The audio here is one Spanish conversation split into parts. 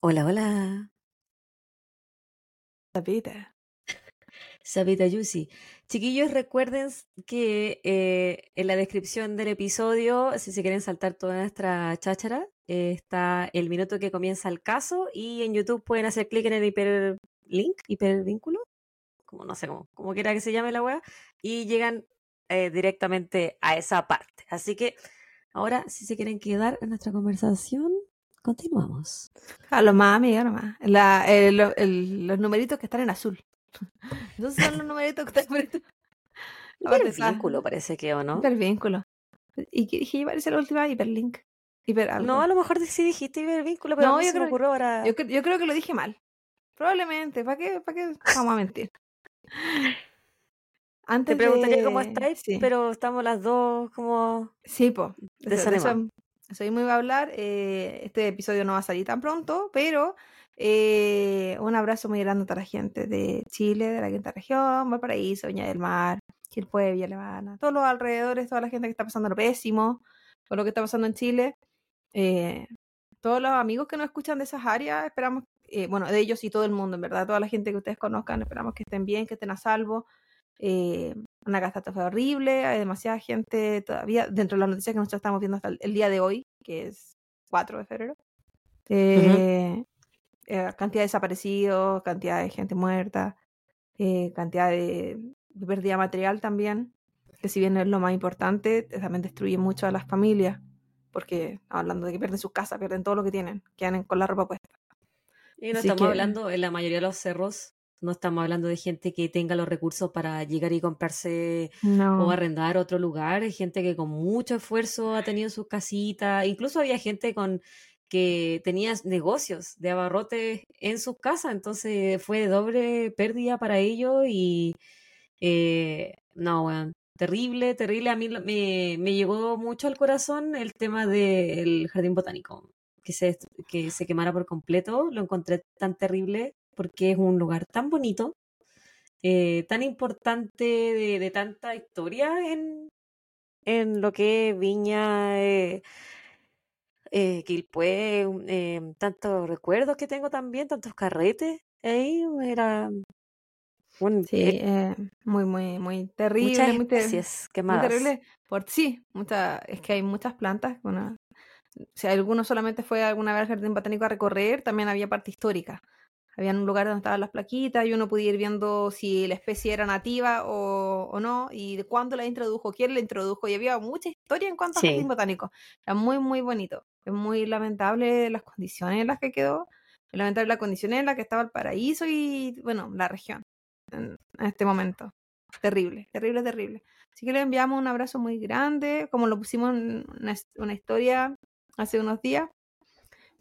Hola, hola. Sapita. Sabita Yusi. Chiquillos, recuerden que eh, en la descripción del episodio, si se quieren saltar toda nuestra cháchara, eh, está el minuto que comienza el caso y en YouTube pueden hacer clic en el hiperlink, hipervínculo, como no sé cómo, como quiera que se llame la web, y llegan eh, directamente a esa parte. Así que ahora, si se quieren quedar en nuestra conversación, continuamos. A lo más, amiga, nomás. La, el- lo- el- los numeritos que están en azul. Esos son los numeritos que están en está- Hipervínculo parece que, ¿o no? Hipervínculo. ¿Y qué dije? Parece la última hiperlink. Hiper algo. No, a lo mejor sí dijiste hipervínculo, pero No, yo se me creo- ocurrió ahora. yo creo que lo dije mal. Probablemente. ¿Para qué, ¿Para qué vamos a mentir? Antes Te preguntaría de- cómo estáis, sí. pero estamos las dos como... Sí, po. De eso, de eso, Desanimado. eso mismo iba a hablar. eh, este episodio no va a salir tan pronto, pero eh, un abrazo muy grande a toda la gente de Chile, de la quinta región, Valparaíso, Viña del Mar, Quilpué, Villa Alemana, todos los alrededores, toda la gente que está pasando lo pésimo, por lo que está pasando en Chile. eh, todos los amigos que nos escuchan de esas áreas, esperamos, eh, bueno, de ellos y todo el mundo, en verdad, toda la gente que ustedes conozcan, esperamos que estén bien, que estén a salvo. Eh, una catástrofe horrible, hay demasiada gente todavía, dentro de las noticias que nosotros estamos viendo hasta el, el día de hoy, que es 4 de febrero. Eh, eh, cantidad de desaparecidos, cantidad de gente muerta, eh, cantidad de, de pérdida material también, que si bien no es lo más importante, también destruye mucho a las familias, porque hablando de que pierden sus casas, pierden todo lo que tienen, quedan con la ropa puesta. Y no Así estamos que- hablando, en la mayoría de los cerros, no estamos hablando de gente que tenga los recursos para llegar y comprarse No. o arrendar otro lugar, es gente que con mucho esfuerzo ha tenido sus casitas, incluso había gente con que tenía negocios de abarrotes en sus casas, entonces fue de doble pérdida para ellos y eh, no, weón, terrible, terrible, a mí me, me llegó mucho al corazón el tema del jardín botánico, que se, que se quemara por completo, lo encontré tan terrible porque es un lugar tan bonito eh, tan importante de, de tanta historia en, en lo que es Viña, eh, eh, Quilpué, un- eh, tantos recuerdos que tengo también, tantos carretes. Ahí era Sí, eh, eh, muy, muy, muy terrible, muchas muy, ter- especies muy terrible. Por, sí, mucha, es que hay muchas plantas. Bueno, si alguno solamente fue alguna vez al jardín botánico a recorrer, también había parte histórica. Había un lugar donde estaban las plaquitas y uno podía ir viendo si la especie era nativa o, o no y de cuándo la introdujo, quién la introdujo. Y había mucha historia en cuanto Sí. al jardín botánico. Era muy, muy bonito. Es muy lamentable las condiciones en las que quedó. Es lamentable las condiciones en las que estaba el paraíso y, bueno, la región en, en este momento. Terrible, terrible, terrible. Así que le enviamos un abrazo muy grande, como lo pusimos en una historia hace unos días.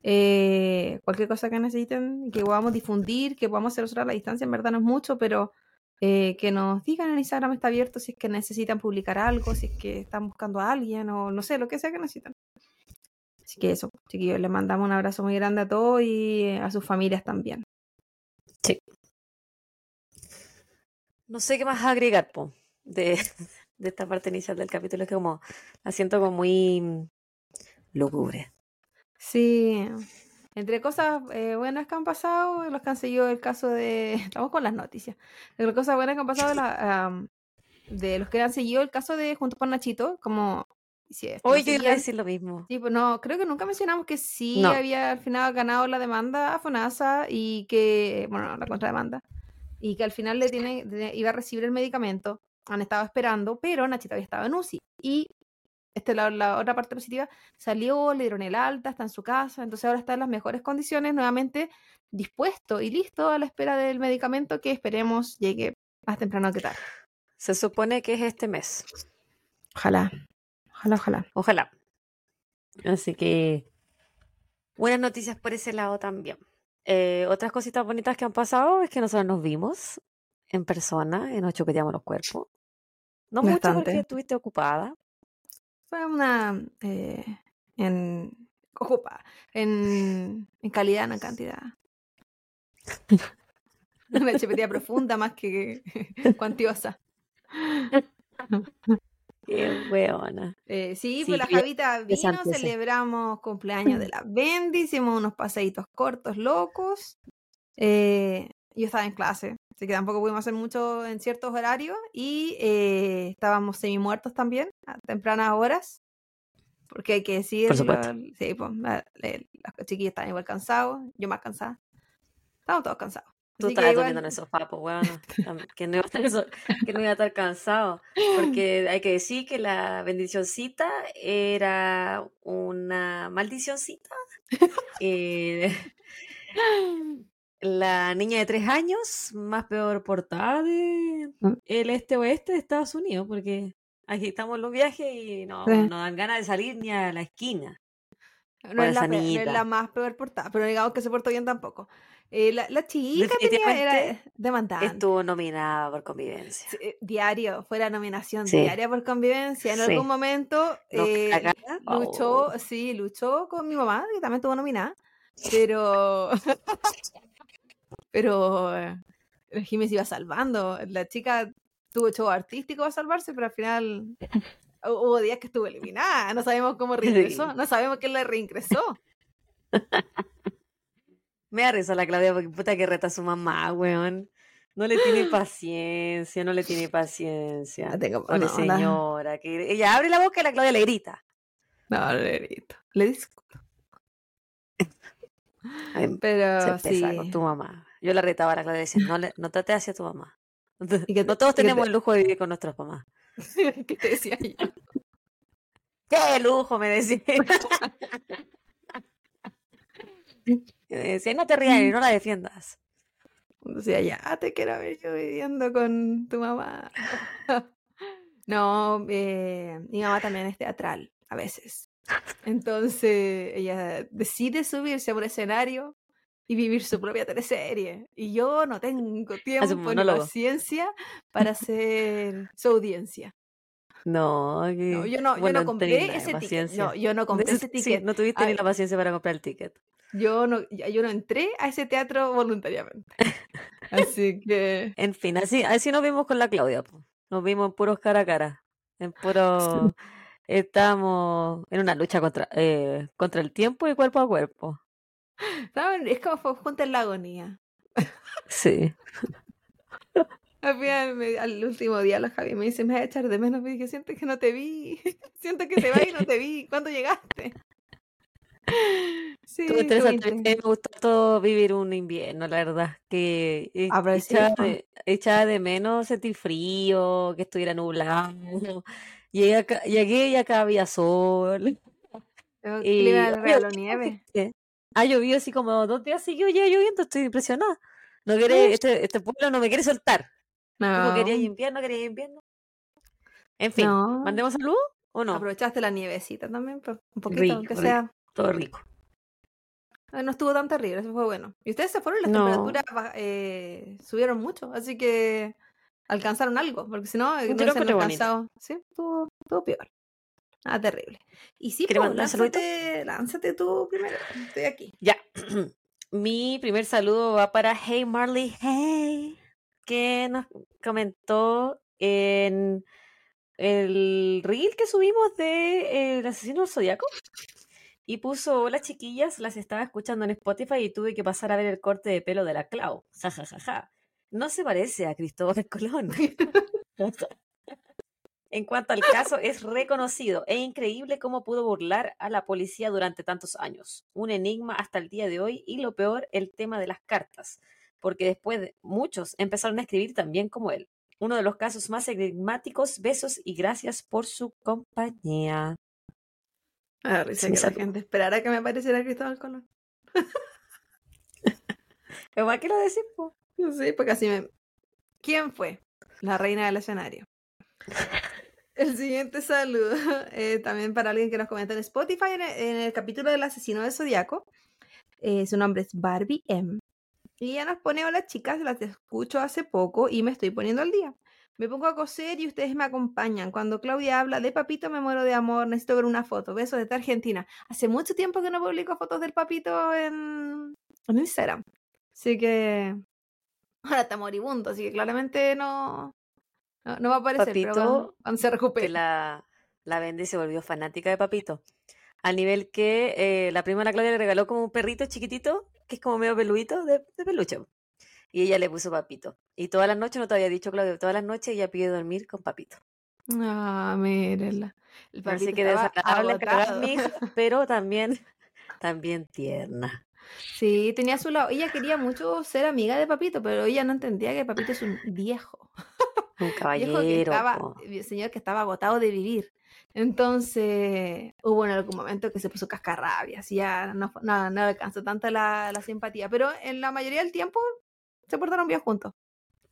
Eh, cualquier cosa que necesiten, que podamos difundir, que podamos hacer nosotros a la distancia, en verdad no es mucho, pero eh, que nos digan en Instagram está abierto si es que necesitan publicar algo, si es que están buscando a alguien o no sé, lo que sea que necesitan. Así que eso, chiquillos, les mandamos un abrazo muy grande a todos y eh, a sus familias también. No sé qué más agregar, po, de, de esta parte inicial del capítulo, es que como la siento como muy mm, lúgubre. Sí, entre cosas eh, buenas que han pasado, los que han seguido el caso de. Estamos con las noticias. Entre cosas buenas que han pasado de, la, am, de los que han seguido el caso de Juntos por Nachito, como. Si es que no Hoy yo iba a decir lo mismo. Sí, pues no, creo que nunca mencionamos que sí No. había al final ganado la demanda a FONASA y que, bueno, la contrademanda, y que al final le tiene, iba a recibir el medicamento, han estado esperando, pero Nachito había estado en UCI. Y este, la, la otra parte positiva, salió, le dieron el alta, está en su casa, entonces ahora está en las mejores condiciones, nuevamente dispuesto y listo a la espera del medicamento que esperemos llegue más temprano que tarde. Se supone que es este mes. Ojalá, ojalá, ojalá. Ojalá. Así que buenas noticias por ese lado también. Eh, otras cositas bonitas que han pasado es que nosotros nos vimos en persona y nos chupeteamos los cuerpos. No mucho porque estuviste ocupada. Fue una eh, en ocupa, en, en calidad, no en cantidad. Una chupetilla profunda más que cuantiosa. Qué weona. Eh, sí, Sí, pues la Javita vino, celebramos cumpleaños de la Bendy, hicimos unos paseitos cortos, locos. Eh, yo estaba en clase, así que tampoco pudimos hacer mucho en ciertos horarios. Y eh, estábamos semi muertos también, a tempranas horas. Porque hay que decir, sí, pues, los chiquillos estaban igual cansados, yo más cansada. Estábamos todos cansados. Tú estabas igual- durmiendo en esos papos, weón. Que no, iba a estar que no iba a estar cansado. Porque hay que decir que la bendicioncita era una maldicioncita. Eh, la niña de tres años, más peor portada de Mm. el este-oeste de Estados Unidos, porque aquí estamos en los viajes y no, Sí. no dan ganas de salir ni a la esquina. No es, la, esa pe- no es la más peor portada, pero digamos que se portó bien tampoco. Eh, la, la chica tenía, era demandante. Estuvo nominada por convivencia. Sí, eh, Diario, fue la nominación Sí. diaria por convivencia. En Sí. algún momento eh, luchó, sí, luchó con mi mamá, que también estuvo nominada, pero pero eh, Jiménez iba salvando. La chica tuvo show artístico a salvarse, pero al final hu- hubo días que estuvo eliminada. No sabemos cómo reingresó, no sabemos quién la reingresó. Me da risa la Claudia porque puta que reta a su mamá, weón. No le tiene paciencia, no le tiene paciencia. Tengo- Pobre no, la- señora, que ella abre la boca y la Claudia le grita. No, le grito. Le discuto. Ay, se Pero sí. con tu mamá. Yo la retaba a la Claudia y decía, no, le, no trate hacia tu mamá. Y que no todos tenemos te- el lujo de vivir con nuestras mamás. ¿Qué te decía yo? ¡Qué lujo! Me decía. Me decía, no te rías y no la defiendas. Decía, ya te quiero ver yo viviendo con tu mamá. no, eh, mi mamá también es teatral, a veces. Entonces, ella decide subirse a un escenario y vivir su propia teleserie. Y yo no tengo tiempo ni paciencia para hacer su audiencia. No, que- No, yo no, bueno, yo no compré ese ticket. No, yo no compré ese Sí, ticket. no tuviste ni la paciencia para comprar el ticket. Yo no, yo no entré a ese teatro voluntariamente. Así que En fin, así, así nos vimos con la Claudia. Nos vimos en puros cara a cara. En puro. Estamos en una lucha contra, eh, contra el tiempo y cuerpo a cuerpo. ¿saben? es como en la agonía. Sí. Al final, me- al último día, la Javi me dice, me vas a echar de menos. Me dije, siento que no te vi. siento que te vas y no te vi. ¿Cuándo llegaste? Sí. Me gustó todo vivir un invierno, la verdad. Que e- Ah, echaba, de, echaba de menos sentir frío, que estuviera nublado. Llegué, acá, llegué y acá había sol. El Y clima regaló ¿qué nieve. Ha llovido así como dos días seguidos, ya lloviendo, estoy impresionada. No quiere, este, este pueblo no me quiere soltar. Quería No, invierno, quería invierno. En fin, no. ¿mandemos salud o no? Aprovechaste la nievecita también, pues, un poquito, Rico, aunque rico. sea. Todo rico. No estuvo tan terrible, eso fue bueno. Y ustedes se fueron, las No. temperaturas eh, subieron mucho, así que alcanzaron algo, porque si no, no se han bonito. alcanzado. Sí, estuvo, estuvo peor. Ah, terrible. Y sí, ¿Quieres pues, lánzate, lánzate tú primero. Estoy aquí. Ya. Mi primer saludo va para Hey Marley Hey, que nos comentó en el reel que subimos de El asesino del zodiaco. Y puso, hola chiquillas, las estaba escuchando en Spotify y tuve que pasar a ver el corte de pelo de la Clau. Ja, ja, ja, ja. No se parece a Cristóbal Colón. En cuanto al caso, es reconocido e increíble cómo pudo burlar a la policía durante tantos años. Un enigma hasta el día de hoy y lo peor, el tema de las cartas, porque después de- muchos empezaron a escribir también como él. Uno de los casos más enigmáticos, besos y gracias por su compañía. Risa que la gente esperara que me apareciera Cristóbal Colón. ¿Pero para qué lo decís? po? Sí, porque así me... ¿Quién fue? La reina del escenario. El siguiente saludo, eh, también para alguien que nos comenta en Spotify, en el, en el capítulo del asesino del zodiaco. Eh, su nombre es Barbie M. Y ella nos pone, hola chicas, las escucho hace poco y me estoy poniendo al día. Me pongo a coser y ustedes me acompañan. Cuando Claudia habla de papito me muero de amor, necesito ver una foto. Besos desde Argentina. Hace mucho tiempo que no publico fotos del papito en, en Instagram. Así que ahora está moribundo, así que claramente no, No, no va a aparecer, pero Papito, cuando, cuando se que la, la Bendy se volvió fanática de Papito. Al nivel que eh, la prima de la Claudia le regaló como un perrito chiquitito, que es como medio peludito, de, de peluche. Y ella le puso Papito. Y todas las noches, no te había dicho Claudia, todas las noches ella pide dormir con Papito. Ah, mírenla. El Así papito que desagradable a pero también, también tierna. Sí, tenía su lado. Ella quería mucho ser amiga de Papito, pero ella no entendía que Papito es un viejo. Un Viejo que caballero. estaba, el señor que estaba agotado de vivir. Entonces, hubo en algún momento que se puso cascarrabias y ya no, no, no alcanzó tanta la, la simpatía. Pero en la mayoría del tiempo se portaron bien juntos.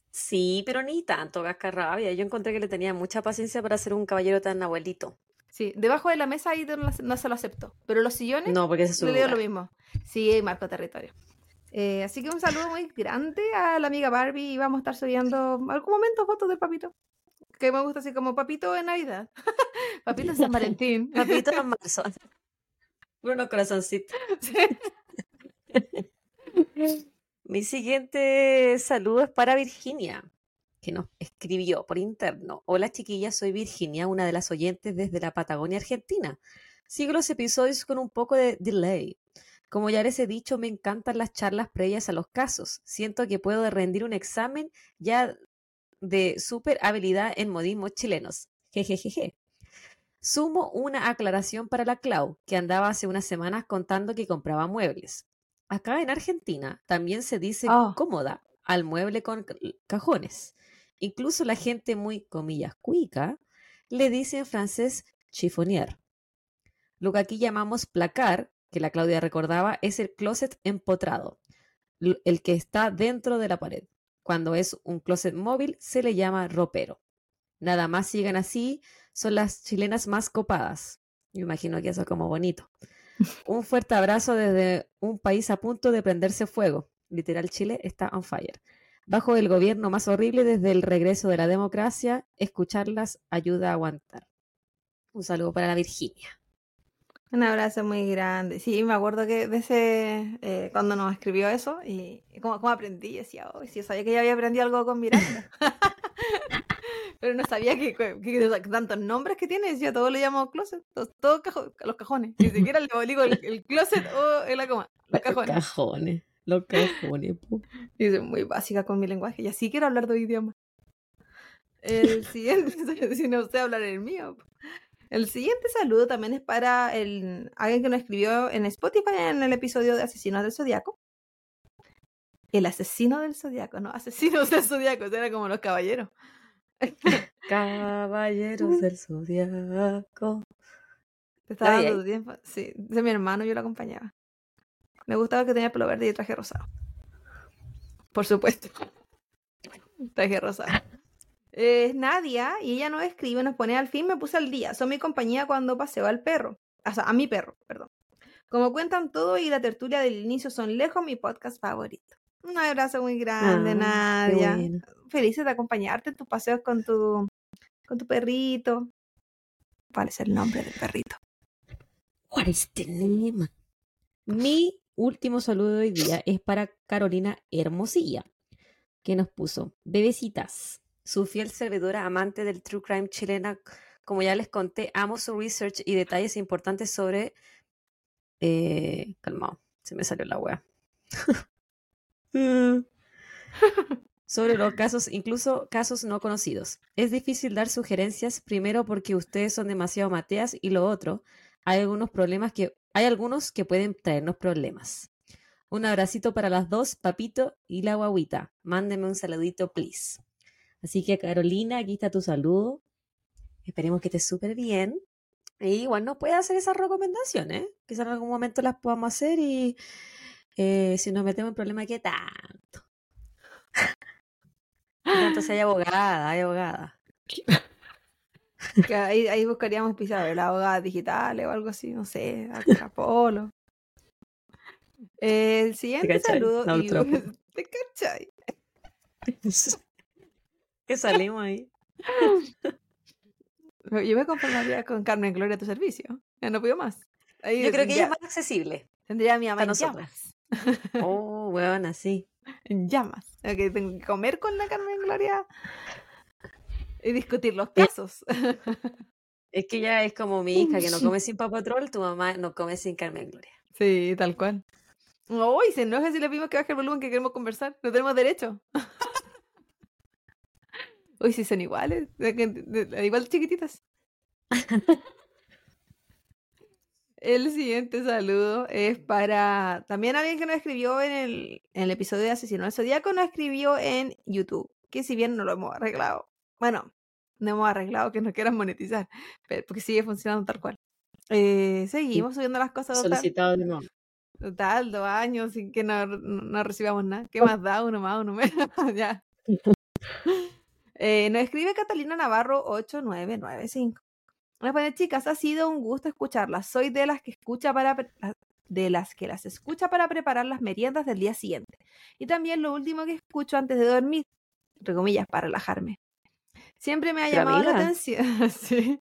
Sí, pero ni tanto cascarrabia. Yo encontré que le tenía mucha paciencia para ser un caballero tan abuelito. Sí, debajo de la mesa ahí no, no se lo aceptó. Pero los sillones No, porque ese es su le dio lo mismo. Sí, marco territorio. Eh, así que un saludo muy grande a la amiga Barbie y vamos a estar subiendo en algún momento fotos del papito. Que me gusta así como papito en Navidad. papito en San Valentín. Papito en marzo. Unos corazoncitos. Sí. Mi siguiente saludo es para Virginia, que nos escribió por interno. Hola chiquillas, soy Virginia, una de las oyentes desde la Patagonia, Argentina. Sigo los episodios con un poco de delay. Como ya les he dicho, me encantan las charlas previas a los casos. Siento que puedo rendir un examen ya de super habilidad en modismos chilenos. Jejejeje. Sumo una aclaración para la Clau, que andaba hace unas semanas contando que compraba muebles. Acá en Argentina también se dice Oh. cómoda al mueble con ca- cajones. Incluso la gente muy, comillas, cuica, le dice en francés chiffonier. Lo que aquí llamamos placar, que la Claudia recordaba, es el closet empotrado, el que está dentro de la pared. Cuando es un closet móvil se le llama ropero. Nada más sigan así, son las chilenas más copadas. Yo imagino que eso es como bonito. Un fuerte abrazo desde un país a punto de prenderse fuego. Literal, Chile está on fire. Bajo el gobierno más horrible desde el regreso de la democracia, escucharlas ayuda a aguantar. Un saludo para la Virginia. Un abrazo muy grande. Sí, me acuerdo que de ese, eh, cuando nos escribió eso, y, y como, como aprendí, decía, oh, sí, yo sabía que ya había aprendido algo con Miranda. Pero no sabía que, que- que tantos nombres que tiene, decía, todo le llamo closet, todos, cajo- los cajones. Ni siquiera le digo el, el closet o el coma, los cajones. cajones. Los cajones. po. Y soy muy básica con mi lenguaje, y así quiero hablar dos idiomas. El siguiente, si no sé hablar el mío. El siguiente saludo también es para el, alguien que nos escribió en Spotify en el episodio de Asesinos del Zodiaco. El asesino del Zodiaco, ¿no? Asesinos del Zodiaco, era como los caballeros. Caballeros del Zodiaco. Te estaba ¿La vi dando tu tiempo. Sí, de mi hermano yo lo acompañaba. Me gustaba que tenía pelo verde y traje rosado. Por supuesto. Traje rosado. Es Nadia y ella nos escribe, nos pone al fin me puse al día. Son mi compañía cuando paseo al perro. O sea, a mi perro, perdón. Como cuentan todo y la tertulia del inicio son lejos mi podcast favorito. Un abrazo muy grande, Ah, Nadia. bueno. Felices de acompañarte en tus paseos con tu, con tu perrito. ¿Cuál es el nombre del perrito? What is the name? Mi último saludo de hoy día es para Carolina Hermosilla, que nos puso Bebecitas, su fiel servidora amante del true crime chilena. Como ya les conté, amo su research y detalles importantes sobre. Eh, calmado, se me salió la wea. sobre los casos, incluso casos no conocidos. Es difícil dar sugerencias, primero porque ustedes son demasiado mateas y lo otro, hay algunos problemas que hay algunos que pueden traernos problemas. Un abracito para las dos, papito y la guaguita. Mándenme un saludito, please. Así que Carolina, aquí está tu saludo. Esperemos que estés súper bien. Y igual nos puede hacer esas recomendaciones. Quizás en algún momento las podamos hacer y eh, si nos metemos en problemas, ¿qué tanto? ¿Qué tanto si hay abogada, hay abogada. Que ahí, ahí buscaríamos pisar la abogada digitales o algo así, no sé, a- Apolo. El siguiente cachai? saludo. No, y- otro. ¿Te cachai? que salimos ahí. Yo me conformaría con Carmen Gloria a tu servicio. Ya no pido más. Ahí Yo creo que ella es más accesible. tendría a mi mamá para en llamas. Oh, weón, así. En llamas. O sea, que tengo que comer con la Carmen Gloria. Y discutir los casos. Es que ya es como mi hija que no come sin papatrol, tu mamá no come sin Carmen Gloria. Sí, tal cual. Uy, se enoja si le pedimos que baje el volumen que queremos conversar. No tenemos derecho. Uy, si son iguales. Igual chiquititas. El siguiente saludo es para también alguien que nos escribió en el, en el episodio de Asesino del Zodíaco, nos escribió en YouTube, que si bien no lo hemos arreglado, bueno, no hemos arreglado que nos quieran monetizar, pero, porque sigue funcionando tal cual. Eh, seguimos subiendo las cosas. Solicitado de nuevo. Total, dos años sin que no, no recibamos nada. ¿Qué más da? Uno más, uno menos. ya. Eh, nos escribe Catalina Navarro 8995. Nos pone, chicas, ha sido un gusto escucharlas. Soy de las que escucha para de las que las escucha para preparar las meriendas del día siguiente. Y también lo último que escucho antes de dormir, entre comillas, para relajarme. Siempre me ha llamado la atención.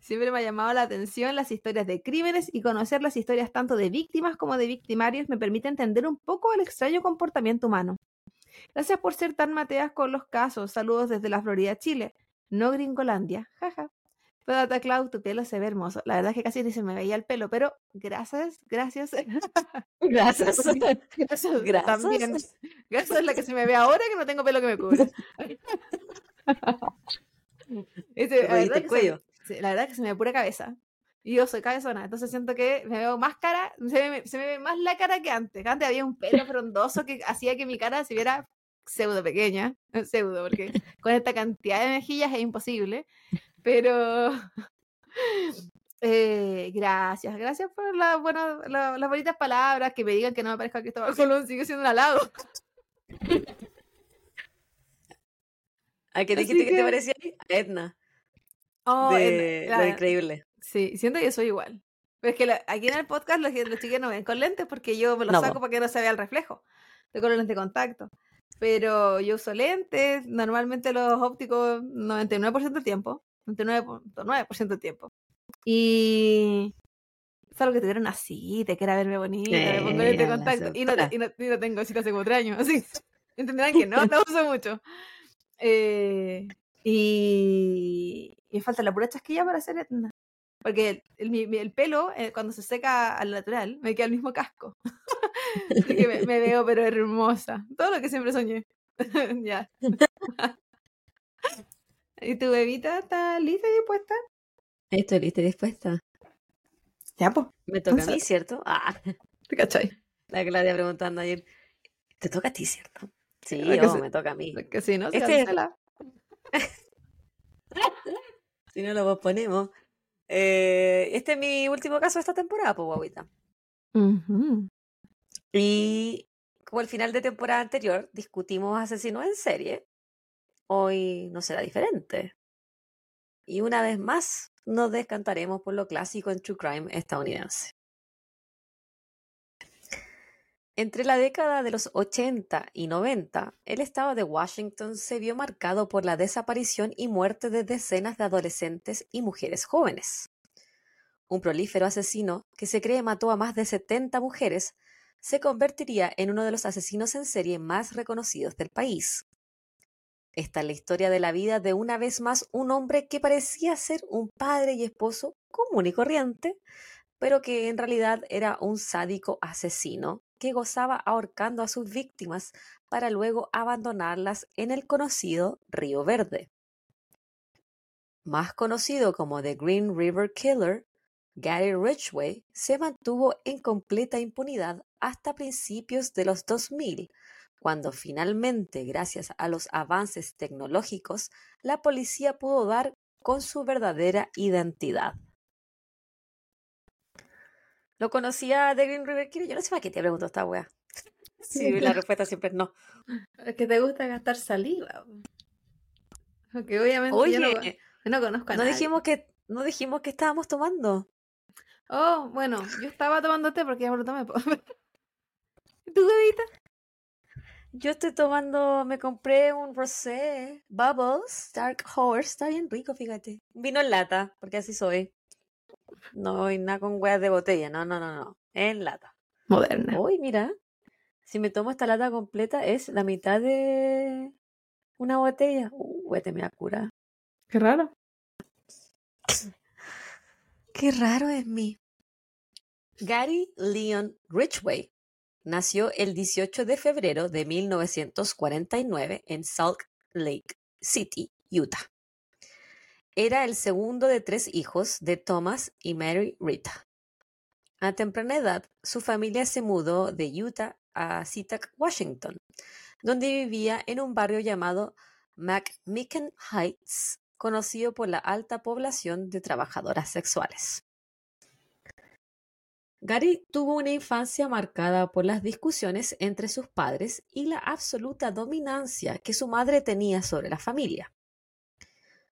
Siempre me ha llamado la atención las historias de crímenes y conocer las historias tanto de víctimas como de victimarios me permite entender un poco el extraño comportamiento humano. Gracias por ser tan mateas con los casos. Saludos desde la Florida, Chile. No Gringolandia. Jaja. Pero Clau, tu pelo se ve hermoso. La verdad es que casi ni se me veía el pelo, pero gracias, gracias. Gracias. gracias. Gracias. Gracias es la que se me ve ahora que no tengo pelo que me cubre. Este, la, verdad cuello. Se, la verdad es que se me ve pura cabeza. Y yo soy cabezona, entonces siento que me veo más cara, se me, se me ve más la cara que antes. Antes había un pelo frondoso que hacía que mi cara se viera pseudo pequeña, pseudo, porque con esta cantidad de mejillas es imposible. Pero eh, gracias, gracias por la, bueno, las bonitas palabras, que me digan que no me parezca que estaba Colón, sigue siendo un halago. ¿A qué dijiste que... te parecía a Edna? Oh, de, lo increíble. Sí, siento que soy igual. Pero es que aquí en el podcast los, los chicos no ven con lentes porque yo me los saco para que no se vea el reflejo. Estoy con los lentes de contacto. Pero yo uso lentes, normalmente los ópticos 99% del tiempo. 99.9% del tiempo. Y es algo que tuvieron así, te quiera verme bonita, me pongo este contacto. Y no, y, no, y no, tengo cita hace cuatro años, así. Entenderán que no, no uso mucho. Eh, y, y, me falta la pura chasquilla para hacer etna. Porque el, el, pelo, eh, cuando se seca al natural, me queda el mismo casco. Así que me, me, veo, pero hermosa. Todo lo que siempre soñé. ya. ¿Y tu bebita está lista y dispuesta? Estoy lista y dispuesta. Ya, pues. Me toca a mí, ¿cierto? Ah. ¿Te cachai? La Claudia preguntando ayer. ¿Te toca a ti, cierto? Sí, oh, me toca a mí. Que si no, este... si no lo ponemos. Eh, este es mi último caso de esta temporada, pues, guaguita. Y como al final de temporada anterior discutimos asesinos en serie, hoy no será diferente. Y una vez más nos descantaremos por lo clásico en True Crime estadounidense. Entre la década de los 80 y 90, el estado de Washington se vio marcado por la desaparición y muerte de decenas de adolescentes y mujeres jóvenes. Un prolífero asesino que se cree mató a más de 70 mujeres se convertiría en uno de los asesinos en serie más reconocidos del país. Esta es la historia de la vida de una vez más un hombre que parecía ser un padre y esposo común y corriente, pero que en realidad era un sádico asesino que gozaba ahorcando a sus víctimas para luego abandonarlas en el conocido Río Verde. Más conocido como The Green River Killer, Gary Ridgway se mantuvo en completa impunidad hasta principios de los 2000, cuando finalmente, gracias a los avances tecnológicos, la policía pudo dar con su verdadera identidad. ¿Lo conocía de Green River Killer? Yo no sé para qué te pregunto esta wea. Sí, la respuesta siempre es no. Es que te gusta gastar saliva. Porque obviamente Oye, yo no, conozco a no nadie. Dijimos que, no dijimos que estábamos tomando. Oh, bueno, yo estaba tomando té porque ya me lo tomé. ¿Y ¿Tu bebita? Yo estoy tomando, me compré un rosé, Bubbles, Dark Horse, está bien rico, fíjate. Vino en lata, porque así soy. No hay nada con hueas de botella, no, no, no, no, en lata. Moderna. Uy, mira, si me tomo esta lata completa es la mitad de una botella. Uh, te me cura. Qué raro. Qué raro es mí. Gary Leon Ridgway nació el 18 de febrero de 1949 en Salt Lake City, Utah. Era el segundo de tres hijos de Thomas y Mary Rita. A temprana edad, su familia se mudó de Utah a Seatac, Washington, donde vivía en un barrio llamado McMicken Heights, conocido por la alta población de trabajadoras sexuales. Gary tuvo una infancia marcada por las discusiones entre sus padres y la absoluta dominancia que su madre tenía sobre la familia.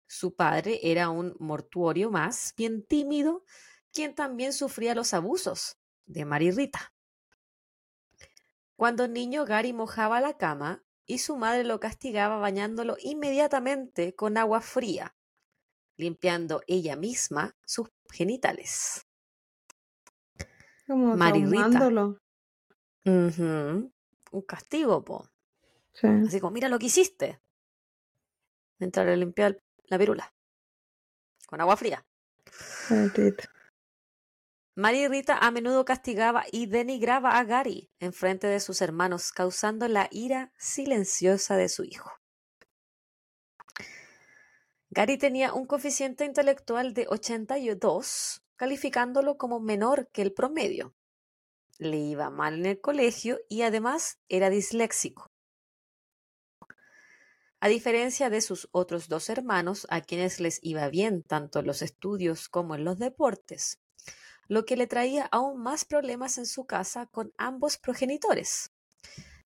Su padre era un mortuorio más bien tímido, quien también sufría los abusos de Mary Rita. Cuando niño, Gary mojaba la cama y su madre lo castigaba bañándolo inmediatamente con agua fría, limpiando ella misma sus genitales. Como Marirrita. traumándolo. Ujú, Un castigo, po. Sí. Así como, mira lo que hiciste. Mientras le limpiaba el- la virula. Con agua fría. María y Rita a menudo castigaba y denigraba a Gary en frente de sus hermanos, causando la ira silenciosa de su hijo. Gary tenía un coeficiente intelectual de 82, calificándolo como menor que el promedio. Le iba mal en el colegio y además era disléxico. A diferencia de sus otros dos hermanos, a quienes les iba bien tanto en los estudios como en los deportes, lo que le traía aún más problemas en su casa con ambos progenitores,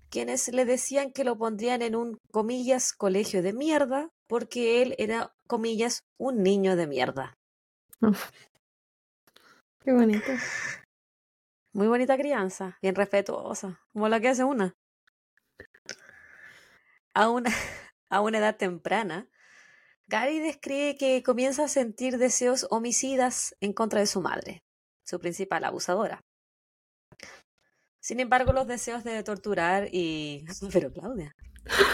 quienes le decían que lo pondrían en un, comillas, colegio de mierda, porque él era, comillas, un niño de mierda. Uf. Qué bonito. Muy bonita crianza, bien respetuosa, como la que hace una. A una, a una edad temprana, Gary describe que comienza a sentir deseos homicidas en contra de su madre, su principal abusadora. Sin embargo, los deseos de torturar y... Pero Claudia,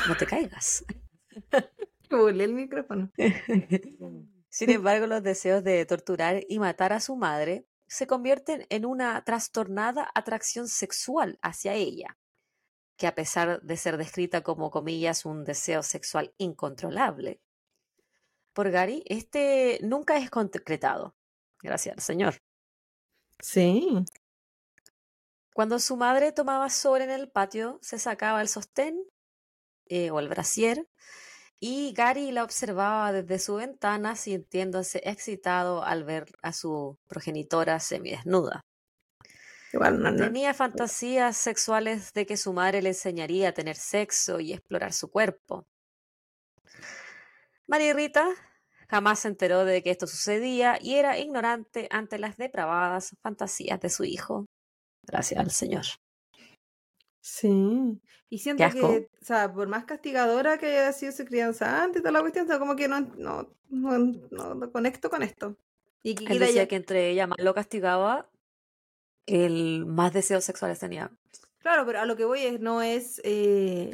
no te caigas. Volé el micrófono. Sin embargo, los deseos de torturar y matar a su madre se convierten en una trastornada atracción sexual hacia ella, que a pesar de ser descrita como comillas un deseo sexual incontrolable, por Gary, este nunca es concretado. Gracias al Señor. Sí. Cuando su madre tomaba sol en el patio, se sacaba el sostén eh, o el brasier y Gary la observaba desde su ventana sintiéndose excitado al ver a su progenitora semidesnuda. Igual no, no. Tenía fantasías sexuales de que su madre le enseñaría a tener sexo y explorar su cuerpo. María Rita jamás se enteró de que esto sucedía y era ignorante ante las depravadas fantasías de su hijo. Gracias al Señor. Sí. Y siento que, o sea, por más castigadora que haya sido su crianza antes y toda la cuestión, o sea, como que no, no, no, conecto con esto. Y que Él decía que entre ella más lo castigaba, el más deseos sexuales tenía. Claro, pero a lo que voy es, no es, eh,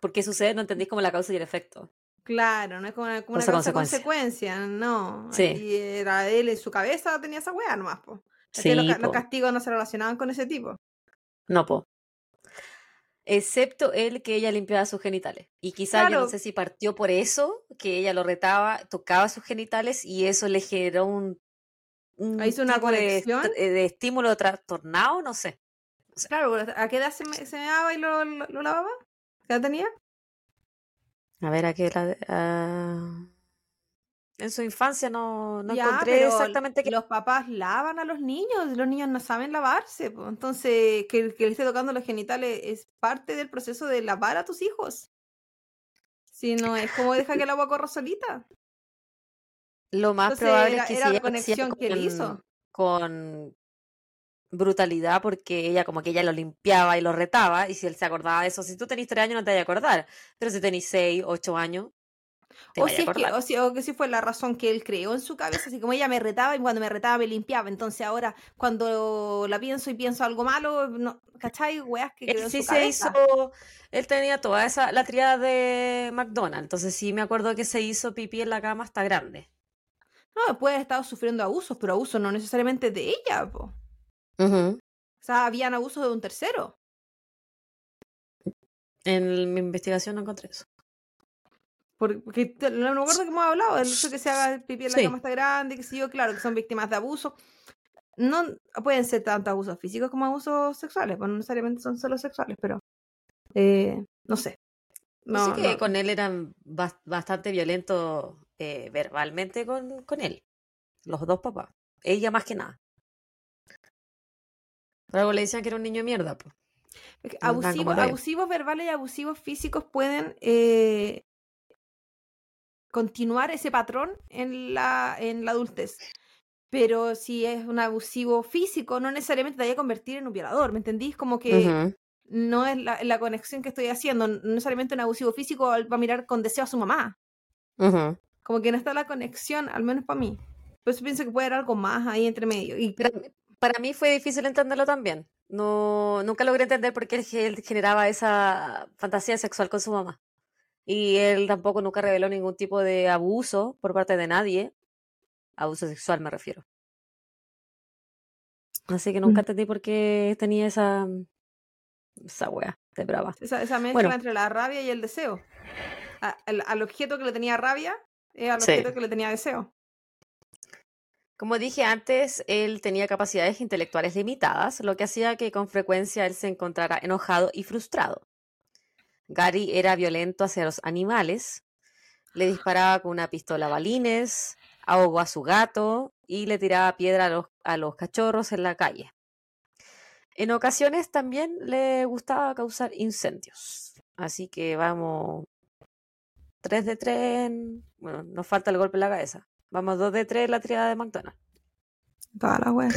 ¿Por qué sucede? No entendís como la causa y el efecto. claro, no es como una, como una Causa, causa consecuencia. consecuencia, no. Sí. Y era él en su cabeza tenía esa weá nomás, po. Es Sí, que los, castigos no se relacionaban con ese tipo. No, po. Excepto el que ella limpiaba sus genitales. Y quizás yo no sé si partió por eso, que ella lo retaba, tocaba sus genitales y eso le generó un Ahí hizo una de, conexión. est- de estímulo trastornado, no sé. Claro, ¿a qué edad se, me- se meaba y lo, lo, lo lavaba? ¿Qué edad tenía? A ver, aquí la, ah, en su infancia no, no Ya, encontré exactamente qué. los papás lavan a los niños, los niños no saben lavarse, entonces que, que le esté tocando los genitales es parte del proceso de lavar a tus hijos. Si no es como deja que el agua corra solita. Lo más Entonces probable era, es que era si la conexión que él con- hizo. con brutalidad porque ella como que ella lo limpiaba y lo retaba y si él se acordaba de eso, si tú tenés tres años no te vas a acordar, pero si tenés seis, ocho años, te O a si, es que, o, si, o que si fue la razón que él creó en su cabeza, así como ella me retaba y cuando me retaba me limpiaba. Entonces ahora cuando la pienso y pienso algo malo, no, ¿cachai? Weas que creó Él en sí su se cabeza. hizo, él tenía toda esa, la triada de McDonald's, entonces sí me acuerdo que se hizo pipí en la cama hasta grande. No, puede haber estado sufriendo abusos, pero abusos no necesariamente de ella, po. O sea, habían abusos de un tercero. En mi investigación no encontré eso. Porque no me acuerdo que hemos hablado, el hecho de que se haga pipí en la Sí. cama está grande, que sí yo, claro, que son víctimas de abuso. No pueden ser tanto abusos físicos como abusos sexuales, pues no necesariamente son solo sexuales, pero eh, no sé. No, sé que no. con él eran bas- bastante violentos eh, verbalmente con, con él, los dos papás, ella más que nada. Algo le decían que era un niño de mierda, pues. Abusivos, verbales y abusivos físicos pueden eh, continuar ese patrón en la, en la adultez. Pero si es un abusivo físico, no necesariamente te vaya a convertir en un violador, ¿me entendís? Como que no es la, la conexión que estoy haciendo. No necesariamente un abusivo físico va a mirar con deseo a su mamá. Como que no está la conexión, al menos para mí. Por eso pienso que puede haber algo más ahí entre medio. Y Para, mí- para mí fue difícil entenderlo también. No, nunca logré entender por qué él, generaba esa fantasía sexual con su mamá. Y él tampoco nunca reveló ningún tipo de abuso por parte de nadie. Abuso sexual me refiero. Así que nunca Mm. entendí por qué tenía esa, esa wea de brava. esa, esa mezcla Bueno. entre la rabia y el deseo. A- al, al objeto que le tenía rabia es al Sí. objeto que le tenía deseo. Como dije antes, él tenía capacidades intelectuales limitadas, lo que hacía que con frecuencia él se encontrara enojado y frustrado. Gary era violento hacia los animales, le disparaba con una pistola a balines, ahogó a su gato y le tiraba piedra a los, a los cachorros en la calle. En ocasiones también le gustaba causar incendios. Así que vamos 3 de 3. Bueno, nos falta el golpe en la cabeza. Vamos 2 de 3 en la triada de McDonald's. Toda la wea.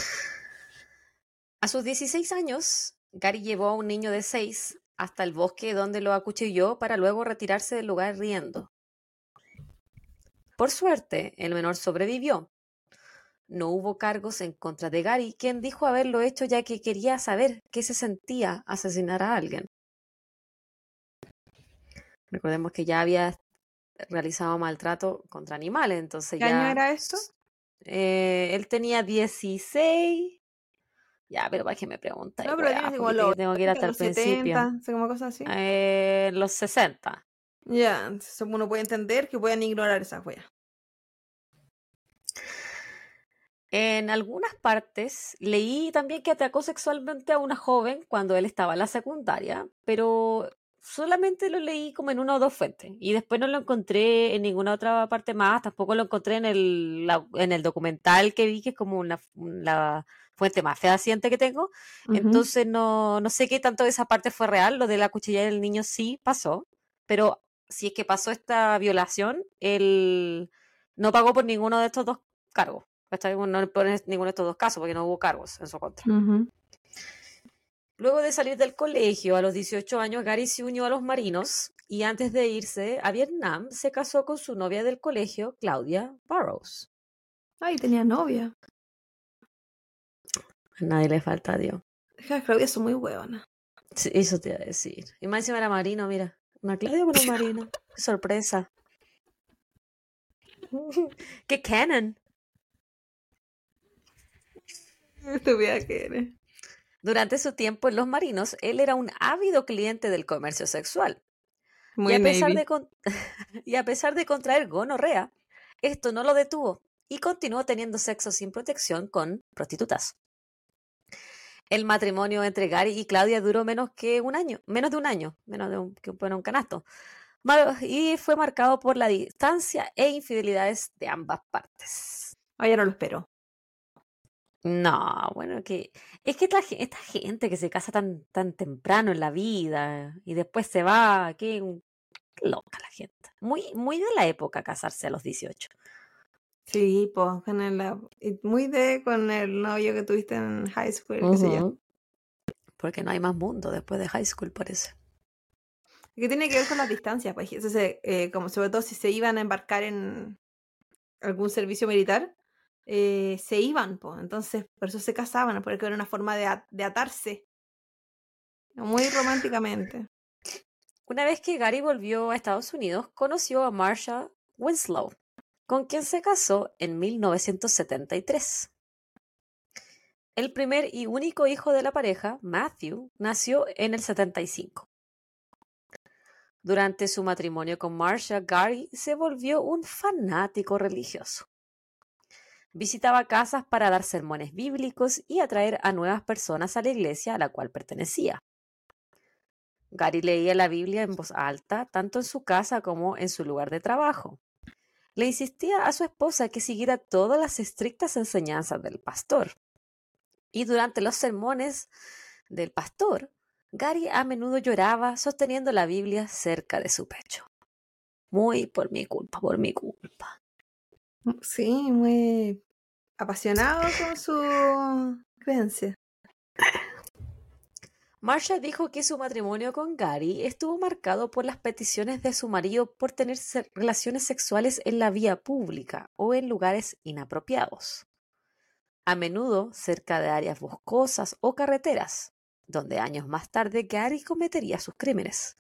A sus 16 años, Gary llevó a un niño de 6 hasta el bosque donde lo acuchilló para luego retirarse del lugar riendo. Por suerte, el menor sobrevivió. No hubo cargos en contra de Gary, quien dijo haberlo hecho ya que quería saber qué se sentía asesinar a alguien. Recordemos que ya había realizado maltrato contra animales, entonces ¿Qué ya... año era esto? Eh, él tenía 16. Ya, pero para que me pregunta. No, pero si como los tengo que ir hasta el 80, los principio. 70, así como cosas así. Eh, los 60. Ya, entonces uno puede entender que pueden ignorar esas weas. En algunas partes leí también que atacó sexualmente a una joven cuando él estaba en la secundaria, pero solamente lo leí como en una o dos fuentes y después no lo encontré en ninguna otra parte más, tampoco lo encontré en el, la- en el documental que vi, que es como una, la fuente más fehaciente que tengo. Entonces no, no sé qué tanto de esa parte fue real, lo de la cuchilla del niño sí pasó, pero si es que pasó esta violación, él no pagó por ninguno de estos dos cargos. No por ninguno de estos dos casos, porque no hubo cargos en su contra. Luego de salir del colegio a los 18 años, Gary se unió a los marinos y antes de irse a Vietnam se casó con su novia del colegio, Claudia Barrows. Ay, tenía novia. A nadie le falta Dios. Es que las Claudias son muy huevonas. Sí, eso te iba a decir. Y más encima era marino, mira. Una Claudia con un marino. Qué sorpresa. ¡Qué canon! Estúpida que eres. Durante su tiempo en los marinos, él era un ávido cliente del comercio sexual. Muy y, a pesar de con- y a pesar de contraer gonorrea, esto no lo detuvo y continuó teniendo sexo sin protección con prostitutas. El matrimonio entre Gary y Claudia duró menos que un año, menos de un año, menos de un, que bueno, un canasto, y fue marcado por la distancia e infidelidades de ambas partes. Ya no lo espero. No, bueno, que es que esta, ge- esta gente que se casa tan, tan temprano en la vida y después se va, qué, qué loca la gente. Muy, muy de la época casarse a los 18. Sí, pues, con el, y muy de con el novio que tuviste en high school, qué sé yo. Ujú. Porque no hay más mundo después de high school, parece. Que tiene que ver con las distancias, pues. Entonces, eh, como sobre todo si se iban a embarcar en algún servicio militar, eh, se iban. Entonces, por eso se casaban, porque era una forma de, de atarse. Muy románticamente. Una vez que Gary volvió a Estados Unidos, conoció a Marsha Winslow, con quien se casó en 1973. El primer y único hijo de la pareja, Matthew, nació en el 75. Durante su matrimonio con Marsha, Gary se volvió un fanático religioso. Visitaba casas para dar sermones bíblicos y atraer a nuevas personas a la iglesia a la cual pertenecía. Gary leía la Biblia en voz alta, tanto en su casa como en su lugar de trabajo. Le insistía a su esposa que siguiera todas las estrictas enseñanzas del pastor. Y durante los sermones del pastor, Gary a menudo lloraba sosteniendo la Biblia cerca de su pecho. Muy por mi culpa, por mi culpa. Mm, sí, muy apasionado con su creencia. Marsha dijo que su matrimonio con Gary estuvo marcado por las peticiones de su marido por tener relaciones sexuales en la vía pública o en lugares inapropiados, a menudo cerca de áreas boscosas o carreteras, donde años más tarde Gary cometería sus crímenes.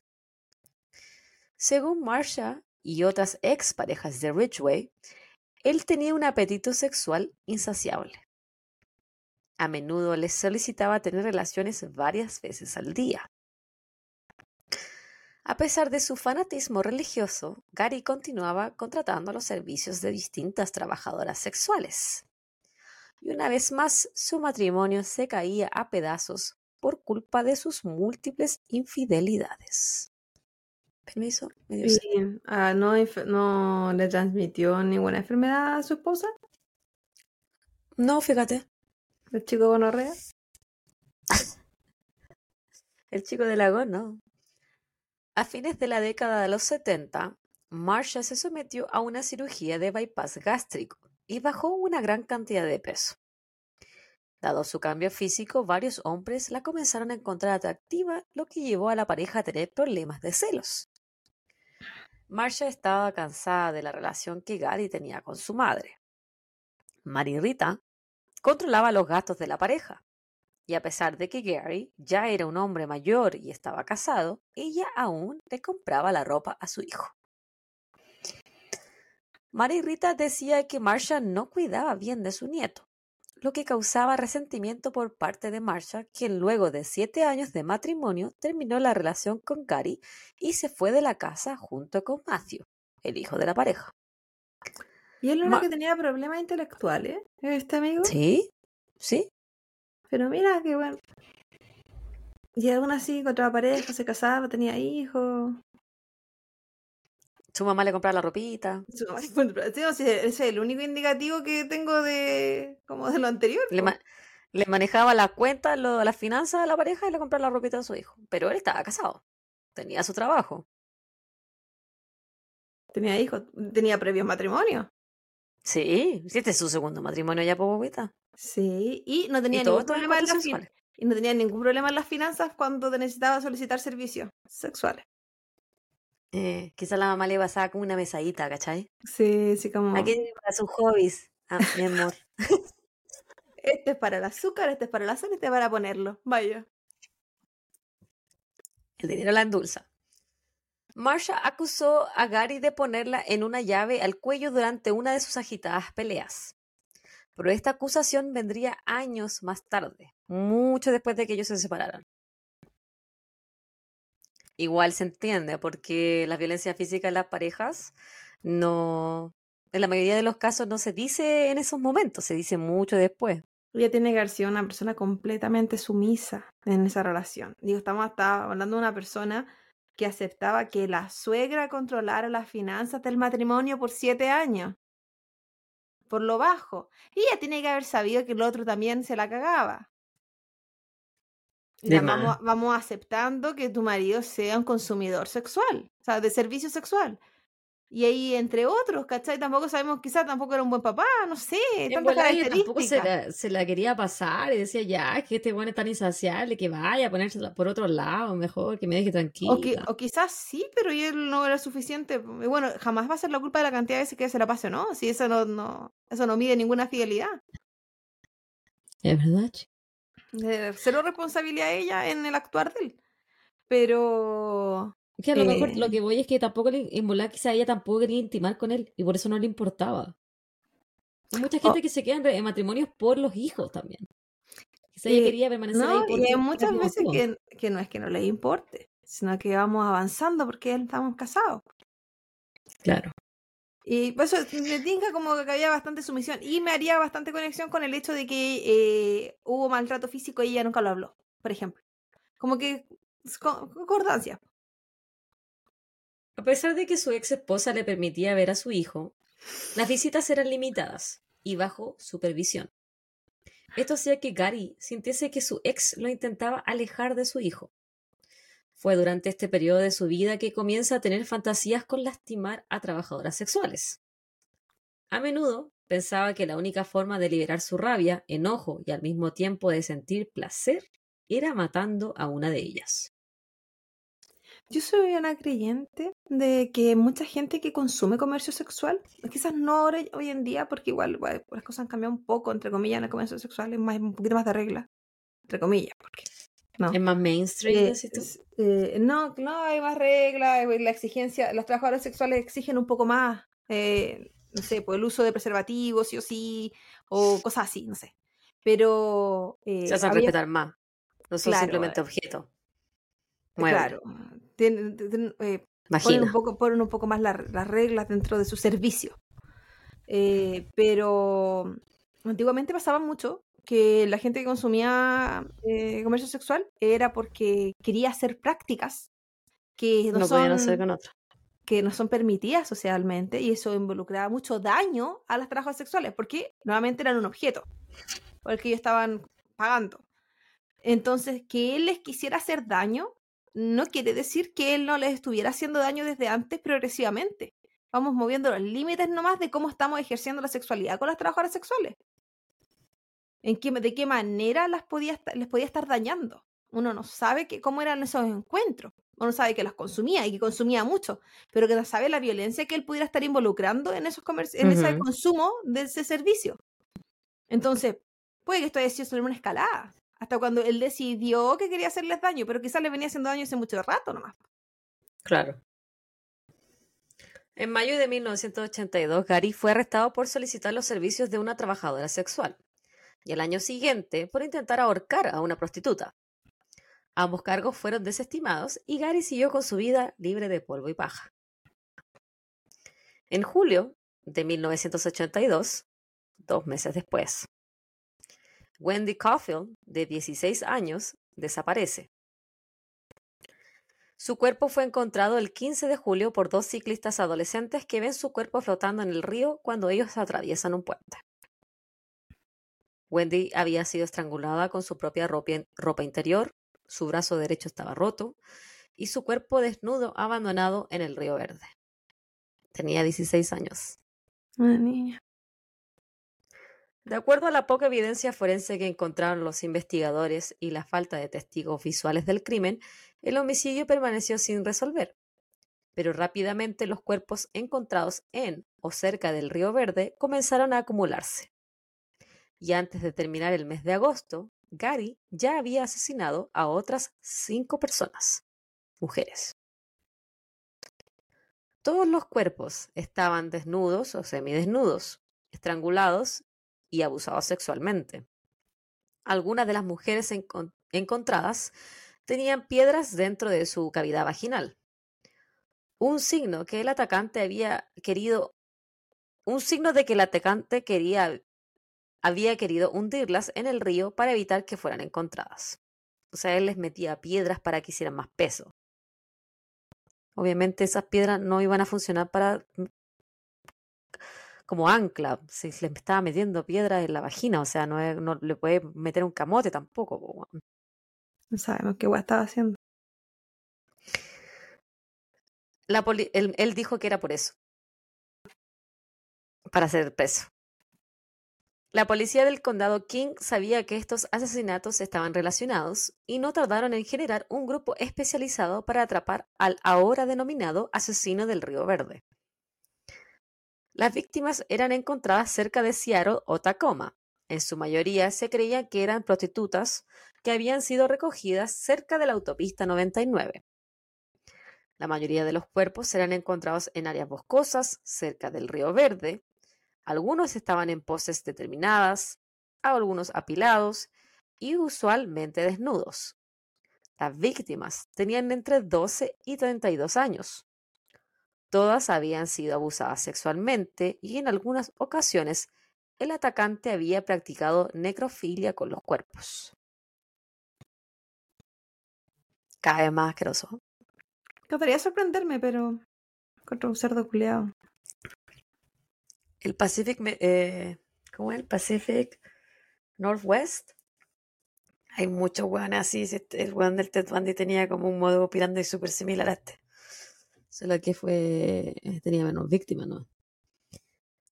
Según Marsha y otras ex parejas de Ridgway, él tenía un apetito sexual insaciable. A menudo les solicitaba tener relaciones varias veces al día. A pesar de su fanatismo religioso, Gary continuaba contratando los servicios de distintas trabajadoras sexuales. Y una vez más, su matrimonio se caía a pedazos por culpa de sus múltiples infidelidades. Permiso. Ah, no, ¿No le transmitió ninguna enfermedad a su esposa? No, fíjate. ¿El chico gonorrea? El chico de lago, no. A fines de la década de los 70, Marsha se sometió a una cirugía de bypass gástrico y bajó una gran cantidad de peso. Dado su cambio físico, varios hombres la comenzaron a encontrar atractiva, lo que llevó a la pareja a tener problemas de celos. Marcia estaba cansada de la relación que Gary tenía con su madre. Mary Rita controlaba los gastos de la pareja, y a pesar de que Gary ya era un hombre mayor y estaba casado, ella aún le compraba la ropa a su hijo. Mary Rita decía que Marcia no cuidaba bien de su nieto lo que causaba resentimiento por parte de Marsha, quien luego de siete años de matrimonio terminó la relación con Gary y se fue de la casa junto con Matthew, el hijo de la pareja. ¿Y él era que tenía problemas intelectuales, este amigo? Sí, sí. Pero mira, qué bueno. Y aún así, con otra pareja, se casaba, tenía hijos. Su mamá le compraba la ropita. Su mamá ese es el único indicativo que tengo de como de lo anterior. Le, manejaba la cuenta, lo, las finanzas de la pareja y le compraba la ropita a su hijo. Pero él estaba casado. Tenía su trabajo. Tenía hijos. Tenía previo matrimonio. Sí, este es su segundo matrimonio ya, pobita. Sí, y no tenía ningún problema en las y no tenía ningún problema en las finanzas cuando necesitaba solicitar servicios sexuales. Eh, quizá la mamá le pasaba como una mesadita, ¿cachai? Sí, sí, como. Aquí para sus hobbies, ah, mi amor. este es para el azúcar, este es para la sal, este es para ponerlo. Vaya. El dinero la endulza. Marsha acusó a Gary de ponerla en una llave al cuello durante una de sus agitadas peleas. Pero esta acusación vendría años más tarde, mucho después de que ellos se separaran igual se entiende, porque la violencia física en las parejas no, en la mayoría de los casos no se dice en esos momentos, se dice mucho después. Ella tiene que haber sido una persona completamente sumisa en esa relación. Digo, estamos hablando de una persona que aceptaba que la suegra controlara las finanzas del matrimonio por siete años. Por lo bajo. Y ella tiene que haber sabido que el otro también se la cagaba vamos, aceptando que tu marido sea un consumidor sexual, o sea, de servicio sexual. Y ahí, entre otros, ¿cachai? Tampoco sabemos, quizás tampoco era un buen papá, no sé, tantas ella tampoco se características. la, se la quería pasar y decía, ya, es que este bueno es tan insaciable que vaya a ponerse por otro lado, mejor que me deje O, qui- tranquila. o quizás sí, pero y él no era suficiente. Y bueno, jamás va a ser la culpa de la cantidad de veces que se la pase o no. Si eso no, no, eso no mide ninguna fidelidad. Es verdad. che. Eh, Cero responsabilidad de ella en el actuar de él. Pero que a lo mejor lo eh, que voy es que tampoco le, en volada quizá ella tampoco quería intimar con él y por eso no le importaba. Hay mucha o- gente que se queda en, matrimonios por los hijos también. Quizá ella quería permanecer ahí no, por y hay muchas veces que, que no es que no les importe, sino que vamos avanzando porque estamos casados. Claro. Y eso me tinca como que había bastante sumisión. Y me haría bastante conexión con el hecho de que eh, hubo maltrato físico y ella nunca lo habló, por ejemplo. Como que concordancia. A pesar de que su ex esposa le permitía ver a su hijo, las visitas eran limitadas y bajo supervisión. Esto hacía que Gary sintiese que su ex lo intentaba alejar de su hijo. Fue durante este periodo de su vida que comienza a tener fantasías con lastimar a trabajadoras sexuales. A menudo pensaba que la única forma de liberar su rabia, enojo y al mismo tiempo de sentir placer era matando a una de ellas. Yo soy una creyente de que mucha gente que consume comercio sexual, quizás no ahora, hoy en día, porque igual bueno, las cosas han cambiado un poco, entre comillas, en el comercio sexual es más, un poquito más de regla, entre comillas, no. ¿Es más mainstream, Eh, tú? eh, no, no, hay más reglas, eh, la exigencia, las trabajadoras sexuales exigen un poco más, eh, no sé, pues el uso de preservativos, sí o sí, o cosas así, no sé. Pero Se hacen había- respetar más. No son Claro, simplemente objetos. Claro, eh, ponen un poco, ponen un poco más la- las reglas dentro de su servicio. Pero antiguamente pasaba mucho que la gente que consumía eh, comercio sexual era porque quería hacer prácticas que no, No podían hacer con otra. que no son permitidas socialmente y eso involucraba mucho daño a las trabajadoras sexuales porque nuevamente eran un objeto por el que ellos estaban pagando. Entonces, que él les quisiera hacer daño no quiere decir que él no les estuviera haciendo daño desde antes progresivamente. Vamos moviendo los límites nomás de cómo estamos ejerciendo la sexualidad con las trabajadoras sexuales. En qué, de qué manera las podía, les podía estar dañando. Uno no sabe que, cómo eran esos encuentros. Uno sabe que las consumía y que consumía mucho, pero que no sabe la violencia que él pudiera estar involucrando en, esos en ese consumo de ese servicio. Entonces, puede que esto haya sido solo una escalada. Hasta cuando él decidió que quería hacerles daño, pero quizás les venía haciendo daño hace mucho rato nomás. Claro. En mayo de 1982, Gary fue arrestado por solicitar los servicios de una trabajadora sexual y el año siguiente por intentar ahorcar a una prostituta. Ambos cargos fueron desestimados y Gary siguió con su vida libre de polvo y paja. En julio de 1982, dos meses después, Wendy Caulfield, de 16 años, desaparece. Su cuerpo fue encontrado el 15 de julio por dos ciclistas adolescentes que ven su cuerpo flotando en el río cuando ellos atraviesan un puente. Wendy había sido estrangulada con su propia ropa, interior, su brazo derecho estaba roto y su cuerpo desnudo abandonado en el río Verde. Tenía 16 años. Una niña. De acuerdo a la poca evidencia forense que encontraron los investigadores y la falta de testigos visuales del crimen, el homicidio permaneció sin resolver. Pero rápidamente los cuerpos encontrados en o cerca del río Verde comenzaron a acumularse. Y antes de terminar el mes de agosto, Gary ya había asesinado a otras cinco personas, mujeres. Todos los cuerpos estaban desnudos o semidesnudos, estrangulados y abusados sexualmente. Algunas de las mujeres encon encontradas tenían piedras dentro de su cavidad vaginal. Un signo que el atacante había querido, un signo de que el atacante quería, había querido hundirlas en el río para evitar que fueran encontradas. O sea, él les metía piedras para que hicieran más peso. Obviamente esas piedras no iban a funcionar para como ancla, si le estaba metiendo piedras en la vagina, o sea, no, es, no le puede meter un camote tampoco. po, No sabemos qué guay estaba haciendo. La él, él, dijo que era por eso, para ser preso. La policía del condado King sabía que estos asesinatos estaban relacionados y no tardaron en generar un grupo especializado para atrapar al ahora denominado asesino del Río Verde. Las víctimas eran encontradas cerca de Seattle o Tacoma. En su mayoría se creía que eran prostitutas que habían sido recogidas cerca de la autopista 99. La mayoría de los cuerpos eran encontrados en áreas boscosas, cerca del Río Verde, algunos estaban en poses determinadas, algunos apilados y usualmente desnudos. Las víctimas tenían entre 12 y 32 años. Todas habían sido abusadas sexualmente y en algunas ocasiones el atacante había practicado necrofilia con los cuerpos. Cada vez más asqueroso. Sorprenderme, pero contra un cerdo culeado. El Pacific, eh, ¿cómo es? El Pacific Northwest. Hay muchos weones así. El weón del Ted Bundy tenía como un modo y súper similar a este. Solo que fue. Eh, tenía menos víctimas, ¿no?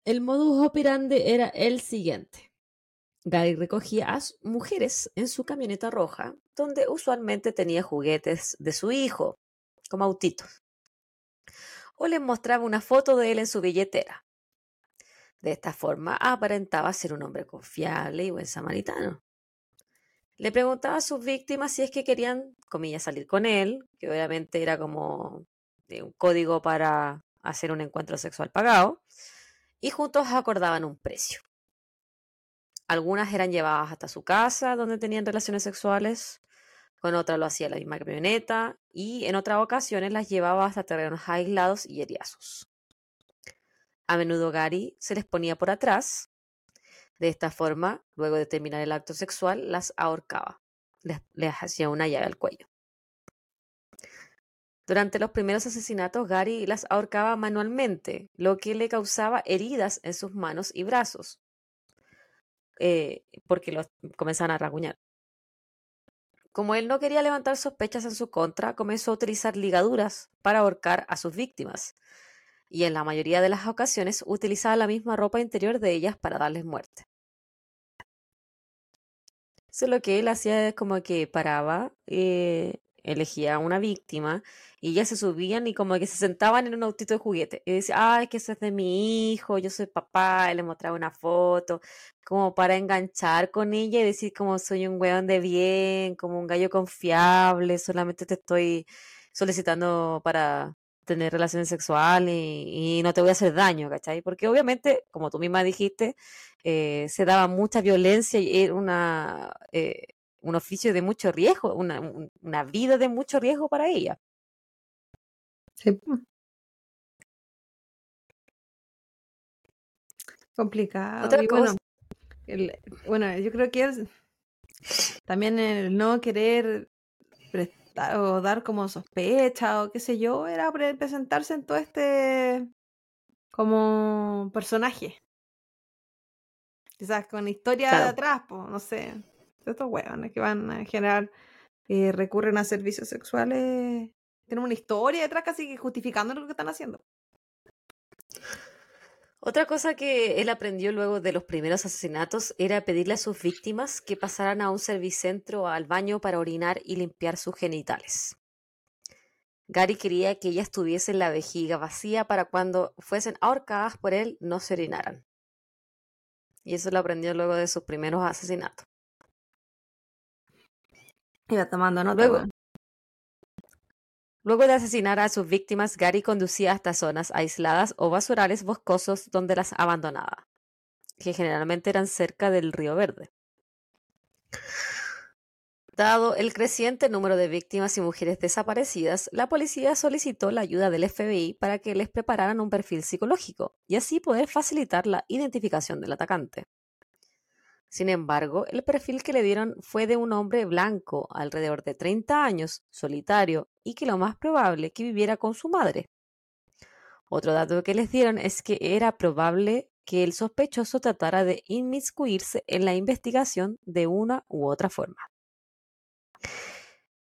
El modus operandi era el siguiente. Gary recogía a mujeres en su camioneta roja, donde usualmente tenía juguetes de su hijo, como autitos. O les mostraba una foto de él en su billetera. De esta forma aparentaba ser un hombre confiable y buen samaritano. Le preguntaba a sus víctimas si es que querían, comillas, salir con él, que obviamente era como un código para hacer un encuentro sexual pagado, y juntos acordaban un precio. Algunas eran llevadas hasta su casa, donde tenían relaciones sexuales, con otras lo hacía la misma camioneta, y en otras ocasiones las llevaba hasta terrenos aislados y heriazos. A menudo Gary se les ponía por atrás. De esta forma, luego de terminar el acto sexual, las ahorcaba. Les, hacía una llave al cuello. Durante los primeros asesinatos, Gary las ahorcaba manualmente, lo que le causaba heridas en sus manos y brazos, eh, porque los comenzaban a raguñar. Como él no quería levantar sospechas en su contra, comenzó a utilizar ligaduras para ahorcar a sus víctimas, y en la mayoría de las ocasiones utilizaba la misma ropa interior de ellas para darles muerte. Eso lo que él hacía es como que paraba, eh, elegía una víctima y ellas se subían y como que se sentaban en un autito de juguete y decía, ay, que eso es de mi hijo, yo soy papá, y le mostraba una foto, como para enganchar con ella y decir como soy un weón de bien, como un gallo confiable, solamente te estoy solicitando para tener relaciones sexuales y, no te voy a hacer daño, ¿cachai? Porque obviamente, como tú misma dijiste, eh, se daba mucha violencia y era una, eh, un oficio de mucho riesgo, una, una, vida de mucho riesgo para ella. Sí. Complicado. Otra cosa. Bueno, yo creo que es también el no querer o dar como sospecha o qué sé yo, era presentarse en todo este como personaje. Quizás con historia de atrás, pues, no sé. Estos huevones que van a generar, eh, recurren a servicios sexuales, tienen una historia detrás casi justificando lo que están haciendo. Otra cosa que él aprendió luego de los primeros asesinatos era pedirle a sus víctimas que pasaran a un servicentro al baño para orinar y limpiar sus genitales. Gary quería que ellas tuviesen la vejiga vacía para cuando fuesen ahorcadas por él no se orinaran. Y eso lo aprendió luego de sus primeros asesinatos. Iba tomando nota. Luego, Luego de asesinar a sus víctimas, Gary conducía hasta zonas aisladas o basurales boscosos donde las abandonaba, que generalmente eran cerca del río Verde. Dado el creciente número de víctimas y mujeres desaparecidas, la policía solicitó la ayuda del FBI para que les prepararan un perfil psicológico y así poder facilitar la identificación del atacante. Sin embargo, el perfil que le dieron fue de un hombre blanco, alrededor de 30 años, solitario y que lo más probable que viviera con su madre. Otro dato que les dieron es que era probable que el sospechoso tratara de inmiscuirse en la investigación de una u otra forma.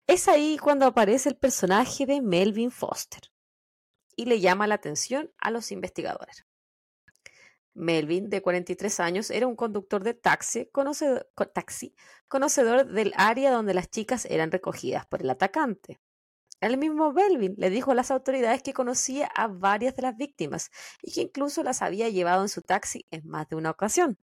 Es ahí cuando aparece el personaje de Melvin Foster y le llama la atención a los investigadores. Melvin, de 43 años, era un conductor de taxi conocedor, taxi, conocedor del área donde las chicas eran recogidas por el atacante. El mismo Melvin le dijo a las autoridades que conocía a varias de las víctimas y que incluso las había llevado en su taxi en más de una ocasión.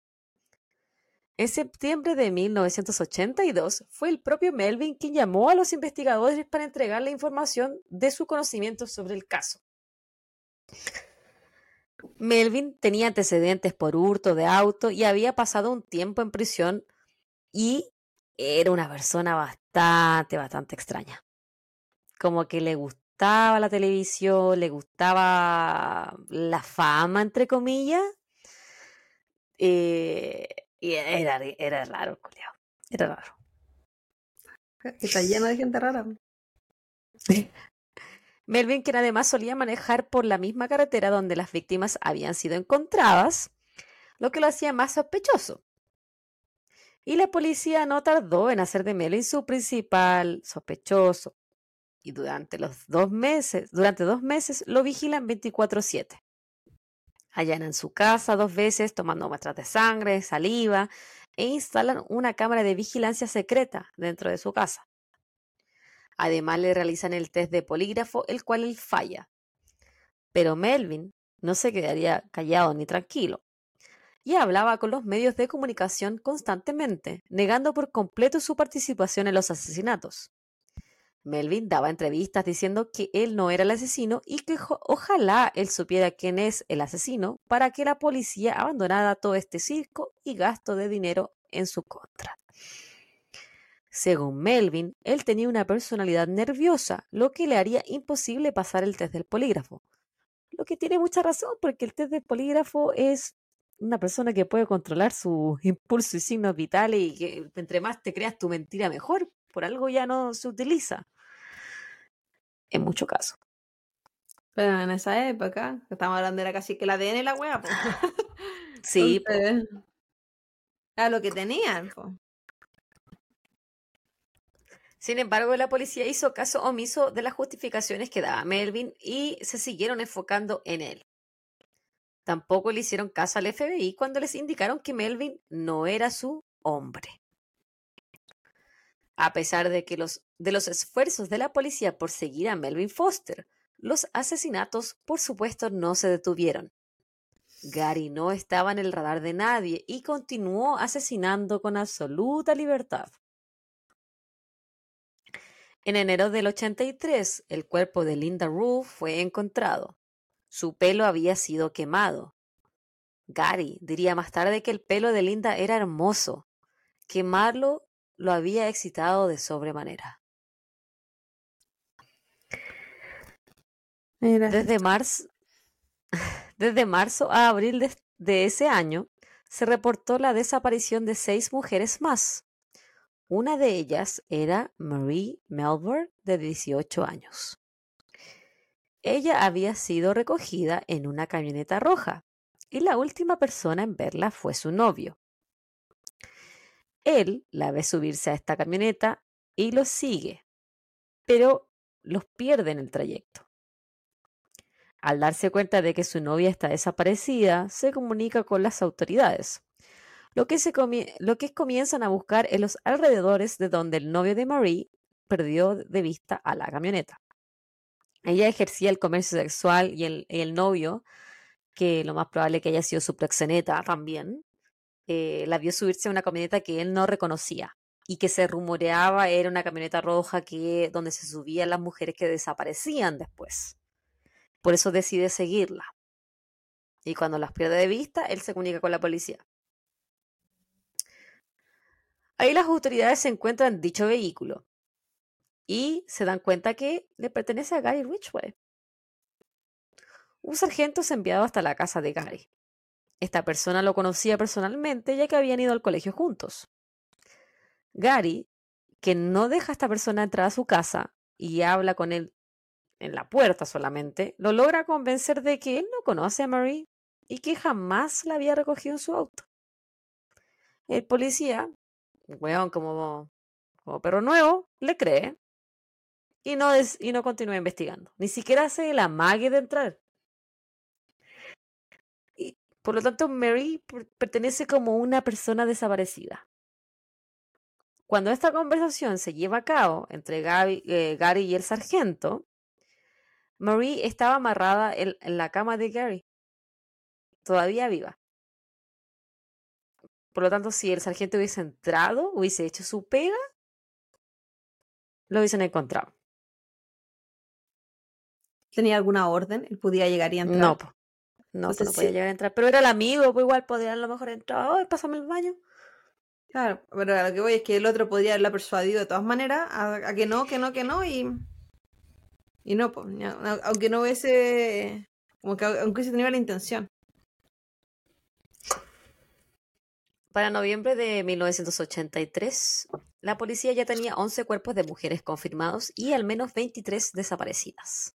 En septiembre de 1982 fue el propio Melvin quien llamó a los investigadores para entregar la información de su conocimiento sobre el caso. Melvin tenía antecedentes por hurto de auto y había pasado un tiempo en prisión y era una persona bastante, bastante extraña. Como que le gustaba la televisión, le gustaba la fama, entre comillas. Eh, y era, era raro, Era raro. Está lleno de gente rara. Melvin, quien además solía manejar por la misma carretera donde las víctimas habían sido encontradas, lo que lo hacía más sospechoso. Y la policía no tardó en hacer de Melvin su principal sospechoso. Y durante los dos meses, durante dos meses lo vigilan 24/7 allanan su casa dos veces tomando muestras de sangre, saliva e instalan una cámara de vigilancia secreta dentro de su casa. Además le realizan el test de polígrafo, el cual él falla. Pero Melvin no se quedaría callado ni tranquilo y hablaba con los medios de comunicación constantemente, negando por completo su participación en los asesinatos. Melvin daba entrevistas diciendo que él no era el asesino y que ojalá él supiera quién es el asesino para que la policía abandonara todo este circo y gasto de dinero en su contra. Según Melvin, él tenía una personalidad nerviosa, lo que le haría imposible pasar el test del polígrafo. Lo que tiene mucha razón, porque el test del polígrafo es una persona que puede controlar sus impulsos y signos vitales y que entre más te creas tu mentira mejor, por algo ya no se utiliza en muchos casos. Pero en esa época, que estamos hablando era casi que la ADN y la wea, pues. sí, era lo que tenían, Sin embargo, la policía hizo caso omiso de las justificaciones que daba Melvin y se siguieron enfocando en él. Tampoco le hicieron caso al FBI cuando les indicaron que Melvin no era su hombre. A pesar de que los, de los esfuerzos de la policía por seguir a Melvin Foster, los asesinatos, por supuesto, no se detuvieron. Gary no estaba en el radar de nadie y continuó asesinando con absoluta libertad. En enero del 83, el cuerpo de Linda Rule fue encontrado. Su pelo había sido quemado. Gary diría más tarde que el pelo de Linda era hermoso. Quemarlo lo había excitado de sobremanera. Desde marzo, desde marzo a abril de, de ese año se reportó la desaparición de seis mujeres más. Una de ellas era Marie Melbourne, de 18 años. Ella había sido recogida en una camioneta roja y la última persona en verla fue su novio. Él la ve subirse a esta camioneta y los sigue, pero los pierde en el trayecto. Al darse cuenta de que su novia está desaparecida, se comunica con las autoridades, lo que, se comienzan a buscar en los alrededores de donde el novio de Marie perdió de vista a la camioneta. Ella ejercía el comercio sexual y el, el novio, que lo más probable que haya sido su proxeneta también, eh, la vio subirse a una camioneta que él no reconocía y que se rumoreaba era una camioneta roja que donde se subían las mujeres que desaparecían después. Por eso decide seguirla. Y cuando las pierde de vista, él se comunica con la policía. Ahí las autoridades se encuentran dicho vehículo y se dan cuenta que le pertenece a Gary Richway. Un sargento es enviado hasta la casa de Gary. Esta persona lo conocía personalmente ya que habían ido al colegio juntos. Gary, que no deja a esta persona entrar a su casa y habla con él en la puerta solamente, lo logra convencer de que él no conoce a Marie y que jamás la había recogido en su auto. El policía, weón, como, como perro nuevo, le cree y no, y no continúa investigando. Ni siquiera hace la mague de entrar. Por lo tanto, Mary pertenece como una persona desaparecida. Cuando esta conversación se lleva a cabo entre eh, Gary y el sargento, Marie estaba amarrada en, la cama de Gary, todavía viva. Por lo tanto, si el sargento hubiese entrado, hubiese hecho su pega, lo hubiesen encontrado. ¿Tenía alguna orden? ¿Él podía llegar y entrar? No, no, no podía llegar a entrar. Pero era el amigo, pues igual podía a lo mejor entrar. ¡Ay, pásame el baño! Claro, pero lo que voy es que el otro podría haberla persuadido de todas maneras a, a que no, que no, que no, y y no, pues, aunque no hubiese, como que aunque se tenía la intención. Para noviembre de 1983, la policía ya tenía 11 cuerpos de mujeres confirmados y al menos 23 desaparecidas.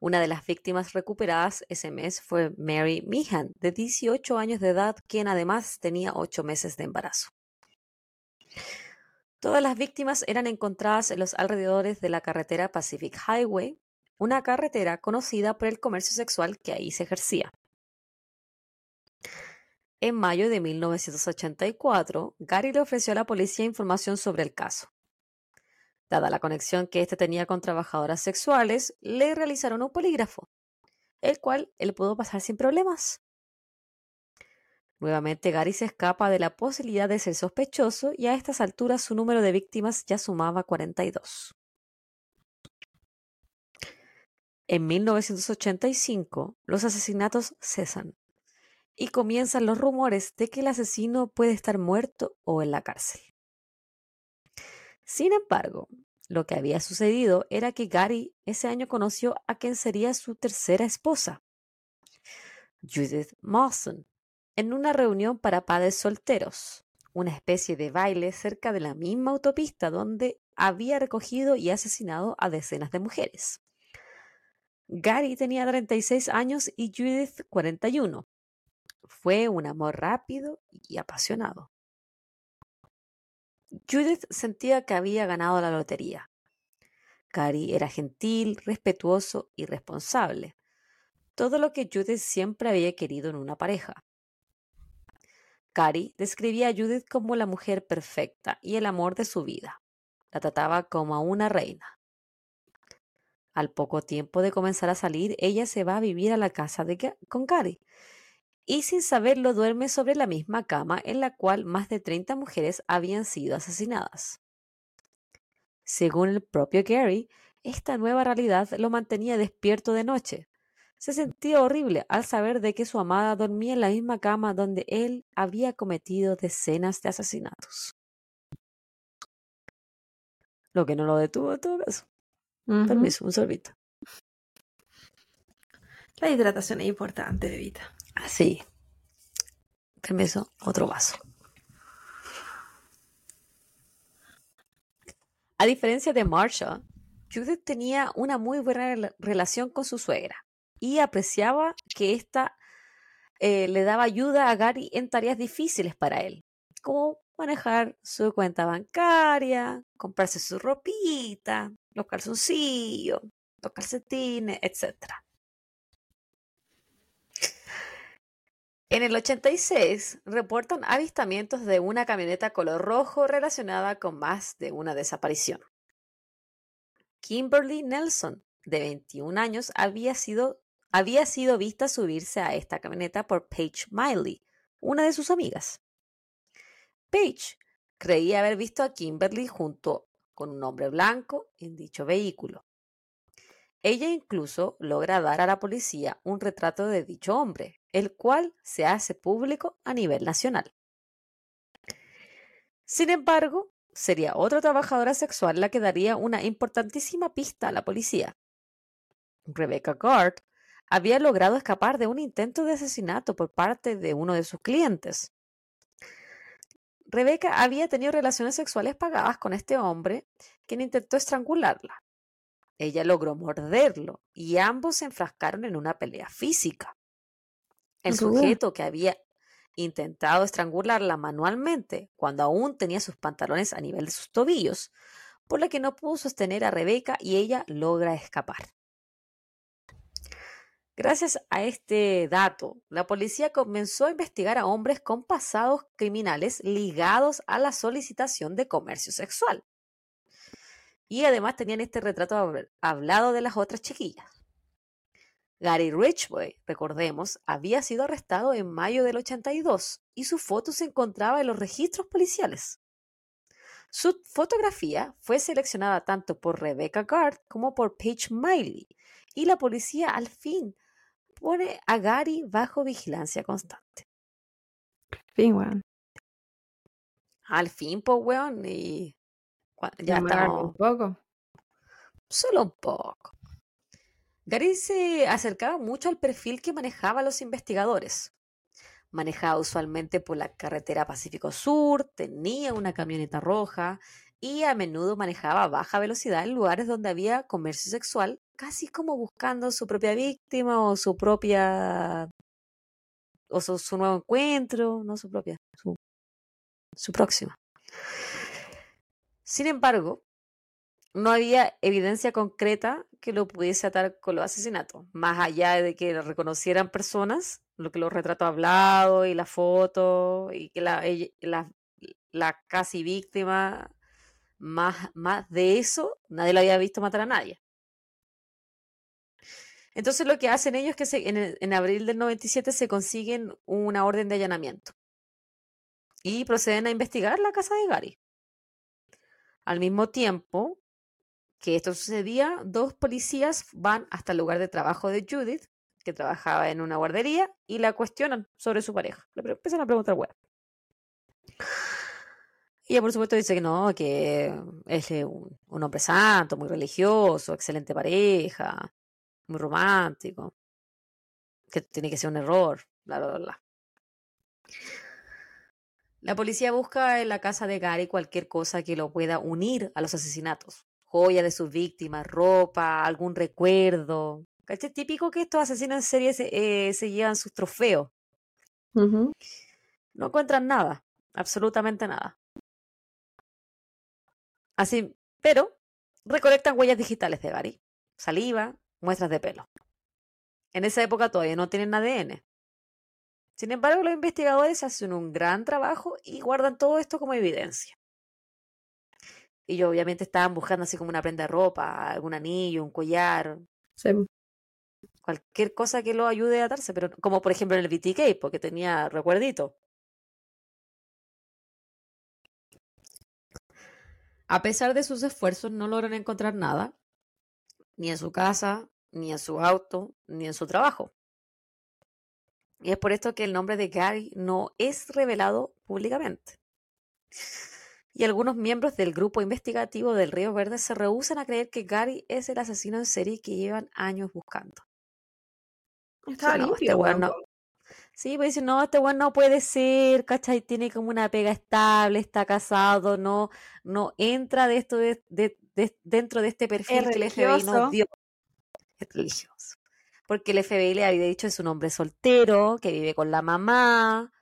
Una de las víctimas recuperadas ese mes fue Mary Meehan, de 18 años de edad, quien además tenía 8 meses de embarazo. Todas las víctimas eran encontradas en los alrededores de la carretera Pacific Highway, una carretera conocida por el comercio sexual que ahí se ejercía. En mayo de 1984, Gary le ofreció a la policía información sobre el caso. Dada la conexión que éste tenía con trabajadoras sexuales, le realizaron un polígrafo, el cual él pudo pasar sin problemas. Nuevamente Gary se escapa de la posibilidad de ser sospechoso y a estas alturas su número de víctimas ya sumaba 42. En 1985, los asesinatos cesan y comienzan los rumores de que el asesino puede estar muerto o en la cárcel. Sin embargo, lo que había sucedido era que Gary ese año conoció a quien sería su tercera esposa, Judith Mawson, en una reunión para padres solteros, una especie de baile cerca de la misma autopista donde había recogido y asesinado a decenas de mujeres. Gary tenía 36 años y Judith 41. Fue un amor rápido y apasionado. Judith sentía que había ganado la lotería. Gary era gentil, respetuoso y responsable. Todo lo que Judith siempre había querido en una pareja. Cari describía a Judith como la mujer perfecta y el amor de su vida. La trataba como a una reina. Al poco tiempo de comenzar a salir, ella se va a vivir a la casa de, con Cari y sin saberlo duerme sobre la misma cama en la cual más de 30 mujeres habían sido asesinadas. Según el propio Gary, esta nueva realidad lo mantenía despierto de noche, se sentía horrible al saber de que su amada dormía en la misma cama donde él había cometido decenas de asesinatos. Lo que no lo detuvo en todo caso. Permiso, un sorbito. La hidratación es importante, bebita. Así. Permiso, otro vaso. A diferencia de Marsha, Judith tenía una muy buena relación con su suegra y apreciaba que ésta eh, le daba ayuda a Gary en tareas difíciles para él, como manejar su cuenta bancaria, comprarse su ropita, los calzoncillos, los calcetines, etc. En el 86 reportan avistamientos de una camioneta color rojo relacionada con más de una desaparición. Kimberly Nelson, de 21 años, había sido había sido vista subirse a esta camioneta por Paige Miley, una de sus amigas. Paige creía haber visto a Kimberly junto con un hombre blanco en dicho vehículo. Ella incluso logra dar a la policía un retrato de dicho hombre, el cual se hace público a nivel nacional. Sin embargo, sería otra trabajadora sexual la que daría una importantísima pista a la policía. Rebecca Gard había logrado escapar de un intento de asesinato por parte de uno de sus clientes. Rebeca había tenido relaciones sexuales pagadas con este hombre, quien intentó estrangularla. Ella logró morderlo y ambos se enfrascaron en una pelea física. El sujeto que había intentado estrangularla manualmente cuando aún tenía sus pantalones a nivel de sus tobillos, por lo que no pudo sostener a Rebeca y ella logra escapar. Gracias a este dato, la policía comenzó a investigar a hombres con pasados criminales ligados a la solicitación de comercio sexual. Y además tenían este retrato hablado de las otras chiquillas. Gary Richway, recordemos, había sido arrestado en mayo del 82 y su foto se encontraba en los registros policiales. Su fotografía fue seleccionada tanto por Rebecca Gard como por Paige Miley y la policía al fin pone a Gary bajo vigilancia constante. Fin, weón. Al fin, pues, weón, y ya. Un poco. Solo un poco. Gary se acercaba mucho al perfil que manejaba los investigadores. Manejaba usualmente por la carretera Pacífico Sur, tenía una camioneta roja y a menudo manejaba a baja velocidad en lugares donde había comercio sexual casi como buscando su propia víctima o su propia o su, nuevo encuentro, no su propia, su, su próxima. Sin embargo, no había evidencia concreta que lo pudiese atar con los asesinatos, más allá de que reconocieran personas, lo que los retratos hablados y la foto y que la, la, la casi víctima, más, más de eso, nadie lo había visto matar a nadie. Entonces lo que hacen ellos es que en, abril del 97 se consiguen una orden de allanamiento y proceden a investigar la casa de Gary. Al mismo tiempo que esto sucedía, dos policías van hasta el lugar de trabajo de Judith, que trabajaba en una guardería, y la cuestionan sobre su pareja. Le empiezan a preguntar, bueno. Y ella, por supuesto, dice que no, que es un, un hombre santo, muy religioso, excelente pareja, muy romántico, que tiene que ser un error, bla, bla, bla. La policía busca en la casa de Gary cualquier cosa que lo pueda unir a los asesinatos. Joya de sus víctimas, ropa, algún recuerdo. Es típico que estos asesinos en serie se, eh, llevan sus trofeos. No encuentran nada, absolutamente nada. Así, pero recolectan huellas digitales de Gary. Saliva, muestras de pelo. En esa época todavía no tienen ADN. Sin embargo, los investigadores hacen un gran trabajo y guardan todo esto como evidencia. Y ellos obviamente estaban buscando así como una prenda de ropa, algún anillo, un collar. Cualquier cosa que lo ayude a atarse, pero como por ejemplo en el BTK, porque tenía recuerdito. A pesar de sus esfuerzos, no logran encontrar nada, ni en su casa, ni en su auto, ni en su trabajo. Y es por esto que el nombre de Gary no es revelado públicamente. Y algunos miembros del grupo investigativo del Río Verde se rehusan a creer que Gary es el asesino en serie que llevan años buscando. Está limpio, este Sí, pues dicen, no, este weón no puede ser, ¿cachai? Tiene como una pega estable, está casado, no, no entra de esto de, dentro de este perfil que el FBI nos dio religioso. Porque el FBI le había dicho es un hombre soltero, que vive con la mamá,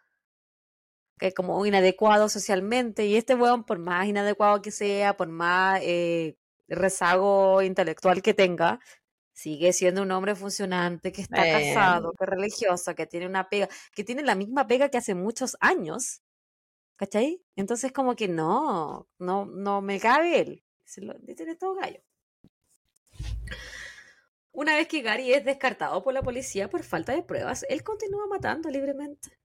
que es como inadecuado socialmente. Y este weón, por más inadecuado que sea, por más eh, rezago intelectual que tenga, sigue siendo un hombre funcionante, que está casado, que es religioso, que tiene una pega, que tiene la misma pega que hace muchos años. ¿Cachai? Entonces como que no, no, no me cabe él. Se lo dicen todo gallo. Una vez que Gary es descartado por la policía por falta de pruebas, él continúa matando libremente,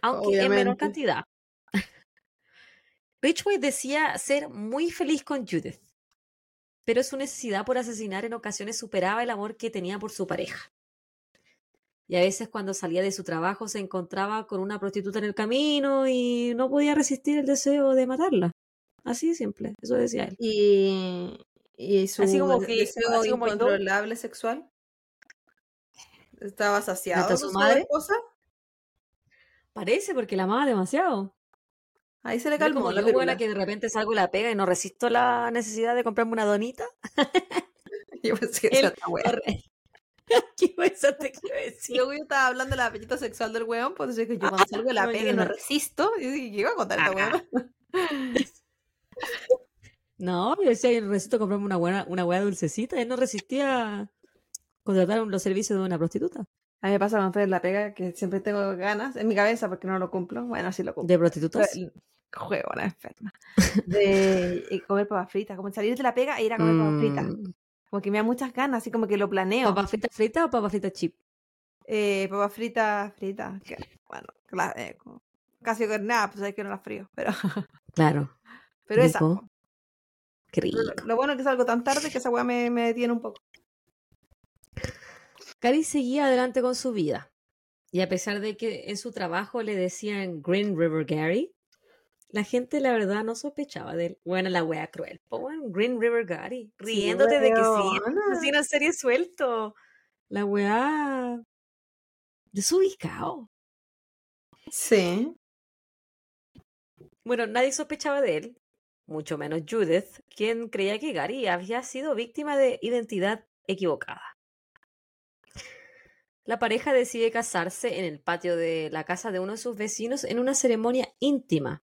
aunque en menor cantidad. Ridgway decía ser muy feliz con Judith, pero su necesidad por asesinar en ocasiones superaba el amor que tenía por su pareja. Y a veces cuando salía de su trabajo se encontraba con una prostituta en el camino y no podía resistir el deseo de matarla. Así de simple, eso decía él. Y, ¿Y su así como que, deseo incontrolable sexual? ¿Estaba saciado de su madre? esposa? Parece, porque la amaba demasiado. Ahí se le calmó como la yo, buena que de repente salgo la pega y no resisto la necesidad de comprarme una donita. yo pensé que buena. ¿Qué te quiero decir? Yo estaba hablando del apetito sexual del weón, pues decir que yo cuando salgo de la pega y no resisto, yo dije, ¿qué iba a contar esta weón? No, yo decía, yo necesito comprarme una buena, una hueá dulcecita. Él no resistía Contrataron los servicios de una prostituta. A mí me pasa cuando estoy en la pega que siempre tengo ganas en mi cabeza porque no lo cumplo. Bueno, sí lo cumplo. ¿De prostitutas? Juego, una enferma. De comer papas fritas, como salir de la pega e ir a comer papas fritas. Mm, Como que me da muchas ganas, así como que lo planeo. ¿Papas fritas fritas o papas fritas chip? Eh, papas fritas, fritas. que, bueno, cla- eh, casi con nada, pues hay que no las frío. Pero, Claro. pero esa. Rico. Qué rico. Lo, lo bueno es que salgo tan tarde que esa weá me, me detiene un poco. Gary seguía adelante con su vida. Y a pesar de que en su trabajo le decían Green River Gary, la gente la verdad no sospechaba de él. Bueno, la wea cruel. Green River Gary. Riéndote de que sí, así una serie suelto. La wea desubicado. Sí. Bueno, nadie sospechaba de él, mucho menos Judith, quien creía que Gary había sido víctima de identidad equivocada. La pareja decide casarse en el patio de la casa de uno de sus vecinos en una ceremonia íntima.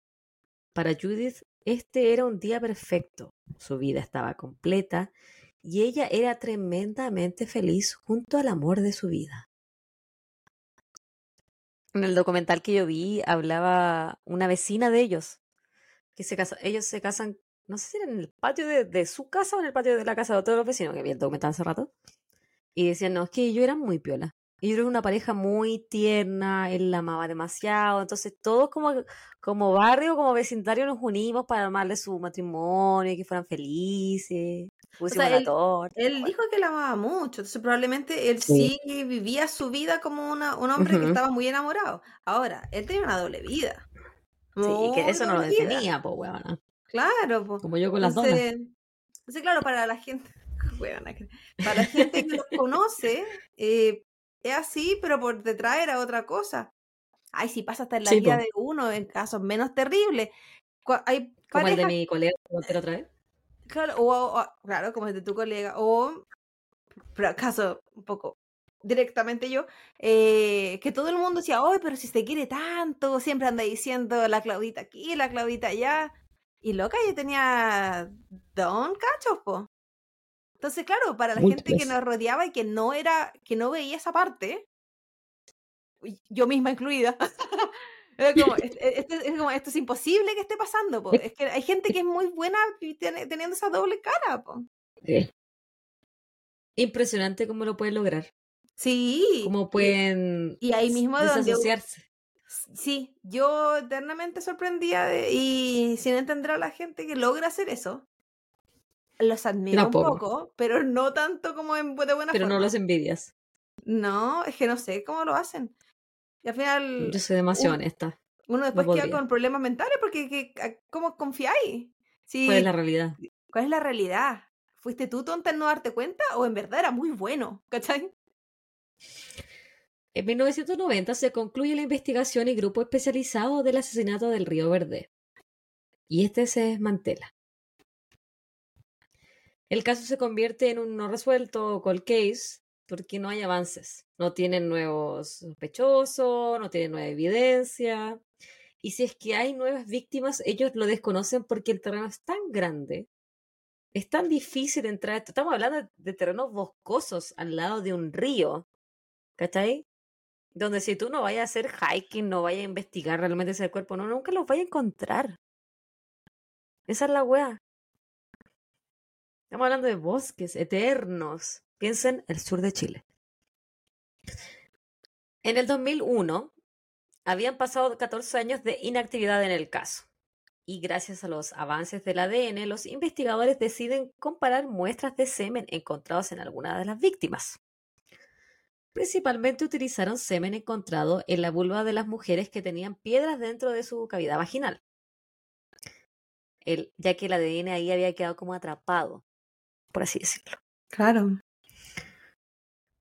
Para Judith, este era un día perfecto. Su vida estaba completa y ella era tremendamente feliz junto al amor de su vida. En el documental que yo vi hablaba una vecina de ellos, que se casa, ellos se casan, no sé si era en el patio de, su casa o en el patio de la casa de de los vecinos, que vi el documental hace rato, y decían, no, es que ellos eran muy piola. Ellos eran una pareja muy tierna, él la amaba demasiado, entonces todos como, como barrio, como vecindario nos unimos para armarle su matrimonio, y que fueran felices, pusimos la él- torta. Él dijo que la amaba mucho, entonces probablemente él sí, Sí. vivía su vida como una, un hombre que estaba muy enamorado. Ahora, él tenía una doble vida. Sí, que eso no lo detenía, pues, weona. Claro, pues. Como yo con las donas. Entonces, entonces, claro, para la gente, huevona, que- para la gente que los conoce, eh, es así, pero por detrás era otra cosa. Ay, si pasa hasta en la Sí, vida po. de uno, en casos menos terribles. Como el de mi colega que la otra vez. claro, o, o- claro, como el de tu colega, o, pero acaso un poco directamente yo, eh, que todo el mundo decía, oye, pero si se quiere tanto, siempre anda diciendo la Claudita aquí, la Claudita allá. Y loca, yo tenía don cachos, po. Entonces, claro, para la gente que nos rodeaba y que no era, que no veía esa parte, yo misma incluida, era como, es, es- es- es como, esto es imposible que esté pasando, po. Es que hay gente que es muy buena teniendo esa doble cara, po. Sí. Impresionante cómo lo pueden lograr. Sí. Cómo y- pueden y ahí mismo donde- desasociarse. Sí, yo eternamente sorprendía de- y sin entender a la gente que logra hacer eso. Los admiro un poco, pero no tanto como en, de buena Pero no los envidias. No, es que no sé cómo lo hacen. Y al final Yo soy demasiado un- honesta. uno después queda podría. con problemas mentales porque que- ¿cómo confiáis? Si, ¿Cuál es la realidad? ¿Cuál es la realidad? ¿Fuiste tú tonta en no darte cuenta o en verdad era muy bueno? ¿Cachai? En 1990 se concluye la investigación y grupo especializado del asesinato del Río Verde. Y este se desmantela. El caso se convierte en un no resuelto cold case porque no hay avances. No tienen nuevos sospechosos, no tienen nueva evidencia. Y si es que hay nuevas víctimas, ellos lo desconocen porque el terreno es tan grande. Es tan difícil entrar. Estamos hablando de terrenos boscosos al lado de un río. ¿Cachai? Donde si tú no vayas a hacer hiking, no vayas a investigar realmente ese cuerpo, no, nunca los vayas a encontrar. Esa es la wea. Estamos hablando de bosques eternos. Piensen el sur de Chile. En el 2001 habían pasado 14 años de inactividad en el caso. Y gracias a los avances del ADN, los investigadores deciden comparar muestras de semen encontrados en alguna de las víctimas. Principalmente utilizaron semen encontrado en la vulva de las mujeres que tenían piedras dentro de su cavidad vaginal, ya que el ADN ahí había quedado como atrapado, por así decirlo. Claro.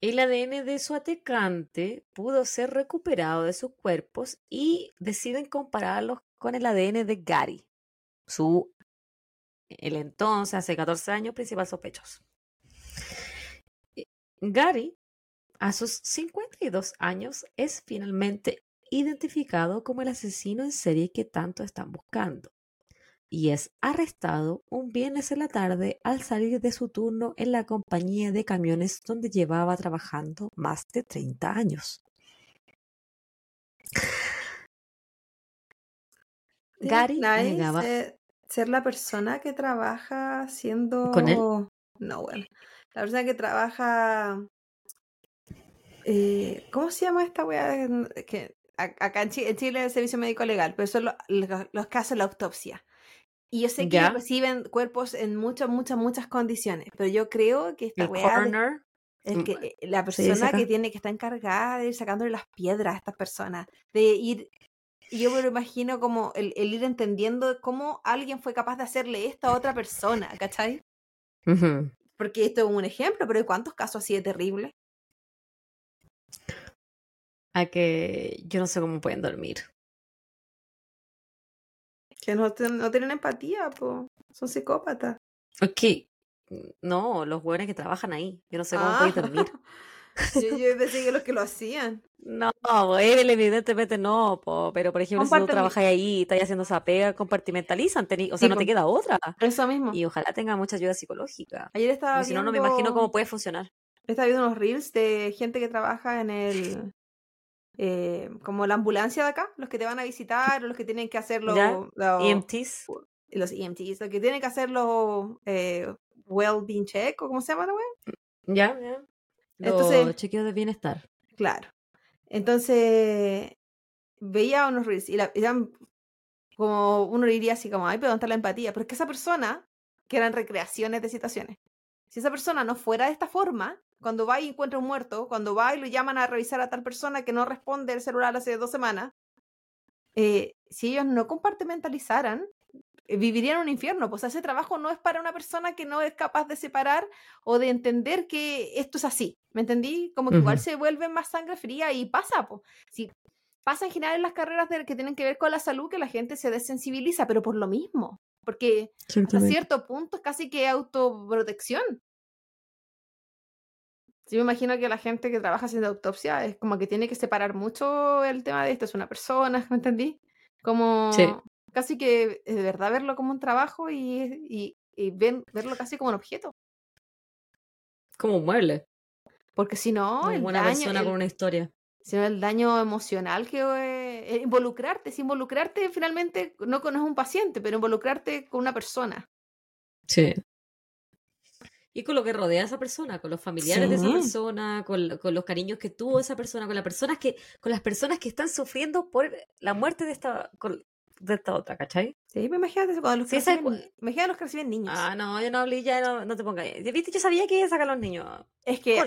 El ADN de su atacante pudo ser recuperado de sus cuerpos y deciden compararlos con el ADN de Gary, su, el entonces, hace 14 años, principal sospechoso. Eh, Gary, a sus 52 años, es finalmente identificado como el asesino en serie que tanto están buscando. Y es arrestado un viernes en la tarde al salir de su turno en la compañía de camiones donde llevaba trabajando más de 30 años. Gary Nice, negaba. eh, ser la persona que trabaja siendo... ¿Con él? No, bueno. La persona que trabaja... eh, ¿Cómo se llama esta weá? Que acá en Chile, en Chile es el servicio médico legal, pero son lo- los, los que hacen la autopsia. Y yo sé que Ya. reciben cuerpos en muchas, muchas, muchas condiciones, pero yo creo que esta El weá coroner. Mm, que eh, la se dice persona que tiene que está encargada de ir sacándole las piedras a estas personas, de ir, yo me lo imagino como el, el ir entendiendo cómo alguien fue capaz de hacerle esto a otra persona, ¿cachai? Porque esto es un ejemplo, pero ¿hay cuántos casos así de terribles? A que yo no sé cómo pueden dormir. Que no, tienen empatía, po. son psicópatas. Ok. No, los hueones que trabajan ahí. Yo no sé cómo Ah. pueden dormir. yo, yo pensé que los que lo hacían. No, él evidentemente no, po, pero por ejemplo, si tú trabajas ahí y estás haciendo esa pega, compartimentalizan, tení- o sea, Sí, no te queda otra. Eso mismo. Y ojalá tenga mucha ayuda psicológica. Ayer estaba si no, no me imagino cómo puede funcionar. Estaba viendo unos reels de gente que trabaja en el. Eh, como la ambulancia de acá, los que te van a visitar, o los que tienen que hacer los. Ya, los- EMTs. los EMTs, los que tienen que hacer los eh, well-being check, o cómo se llama la wea? Ya, ya. Entonces- Los chequeos de bienestar. Claro. Entonces, veía unos reels y, la, y eran como uno diría así como, ay, pero ¿dónde está la empatía? Pero es que esa persona, que eran recreaciones de situaciones, si esa persona no fuera de esta forma, cuando va y encuentra un muerto, cuando va y lo llaman a revisar a tal persona que no responde el celular hace dos semanas, eh, si ellos no compartimentalizaran, eh, vivirían un infierno. Pues ese trabajo no es para una persona que no es capaz de separar o de entender que esto es así. ¿Me entendí? Como que igual se vuelve más sangre fría y pasa, pues. Si pasa en general en las carreras de- que tienen que ver con la salud que la gente se desensibiliza, pero por lo mismo. Porque hasta cierto punto es casi que autoprotección. Yo me imagino que la gente que trabaja haciendo autopsia es como que tiene que separar mucho el tema de esto es una persona, ¿me entendí? Como Sí. casi que de verdad verlo como un trabajo y, y, y ven- verlo casi como un objeto. Como un mueble. Porque si no, como el una daño, persona el- con una historia. si no, el daño emocional que eh, eh, involucrarte, si involucrarte finalmente no con no es un paciente, pero involucrarte con una persona. Sí. Y con lo que rodea a esa persona, con los familiares de esa persona, con, con los cariños que tuvo esa persona, con las personas que, con las personas que están sufriendo por la muerte de esta, con- de esta otra, ¿cachai? Sí, pues imagínate cuando los Sí, que esa- imagínate los que reciben niños. Ah, no, yo no hablé, ya no, no te pongas. ¿Viste? Yo sabía que iba a sacar a los niños. Es que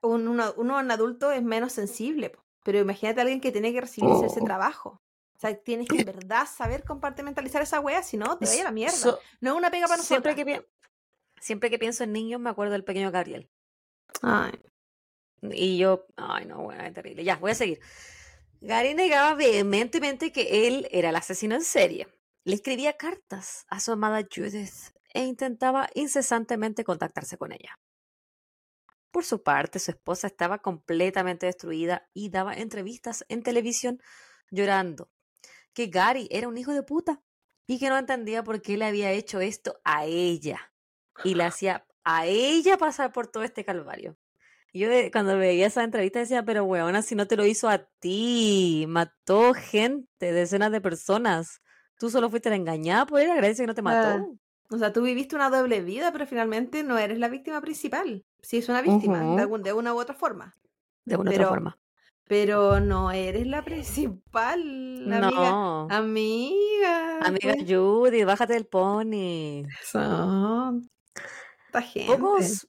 un, uno, uno en adulto es menos sensible, pero imagínate a alguien que tiene que recibir ese Oh. trabajo. O sea, tienes que en verdad saber compartimentalizar esa wea, si no, te vaya a la mierda. So- no es una pega para siempre, nosotros. que, pi- siempre que pienso en niños me acuerdo del pequeño Gabriel. Ay, Y yo, ay no, bueno, es terrible. Ya, voy a seguir. Gary negaba vehementemente que él era el asesino en serie. Le escribía cartas a su amada Judith e intentaba incesantemente contactarse con ella. Por su parte, su esposa estaba completamente destruida y daba entrevistas en televisión llorando que Gary era un hijo de puta y que no entendía por qué le había hecho esto a ella y le hacía a ella pasar por todo este calvario. Yo de- cuando veía esa entrevista decía, pero weona, si no te lo hizo a ti, mató gente, decenas de personas. Tú solo fuiste la engañada por él, agradece que no te mató. O sea, tú viviste una doble vida, pero finalmente no eres la víctima principal. Sí, es una víctima, de, algún- de una u otra forma. de una pero- otra forma. Pero no eres la principal, amiga. No. Amiga. Amiga pues, Judy, bájate del pony. son- Esta gente. Pocos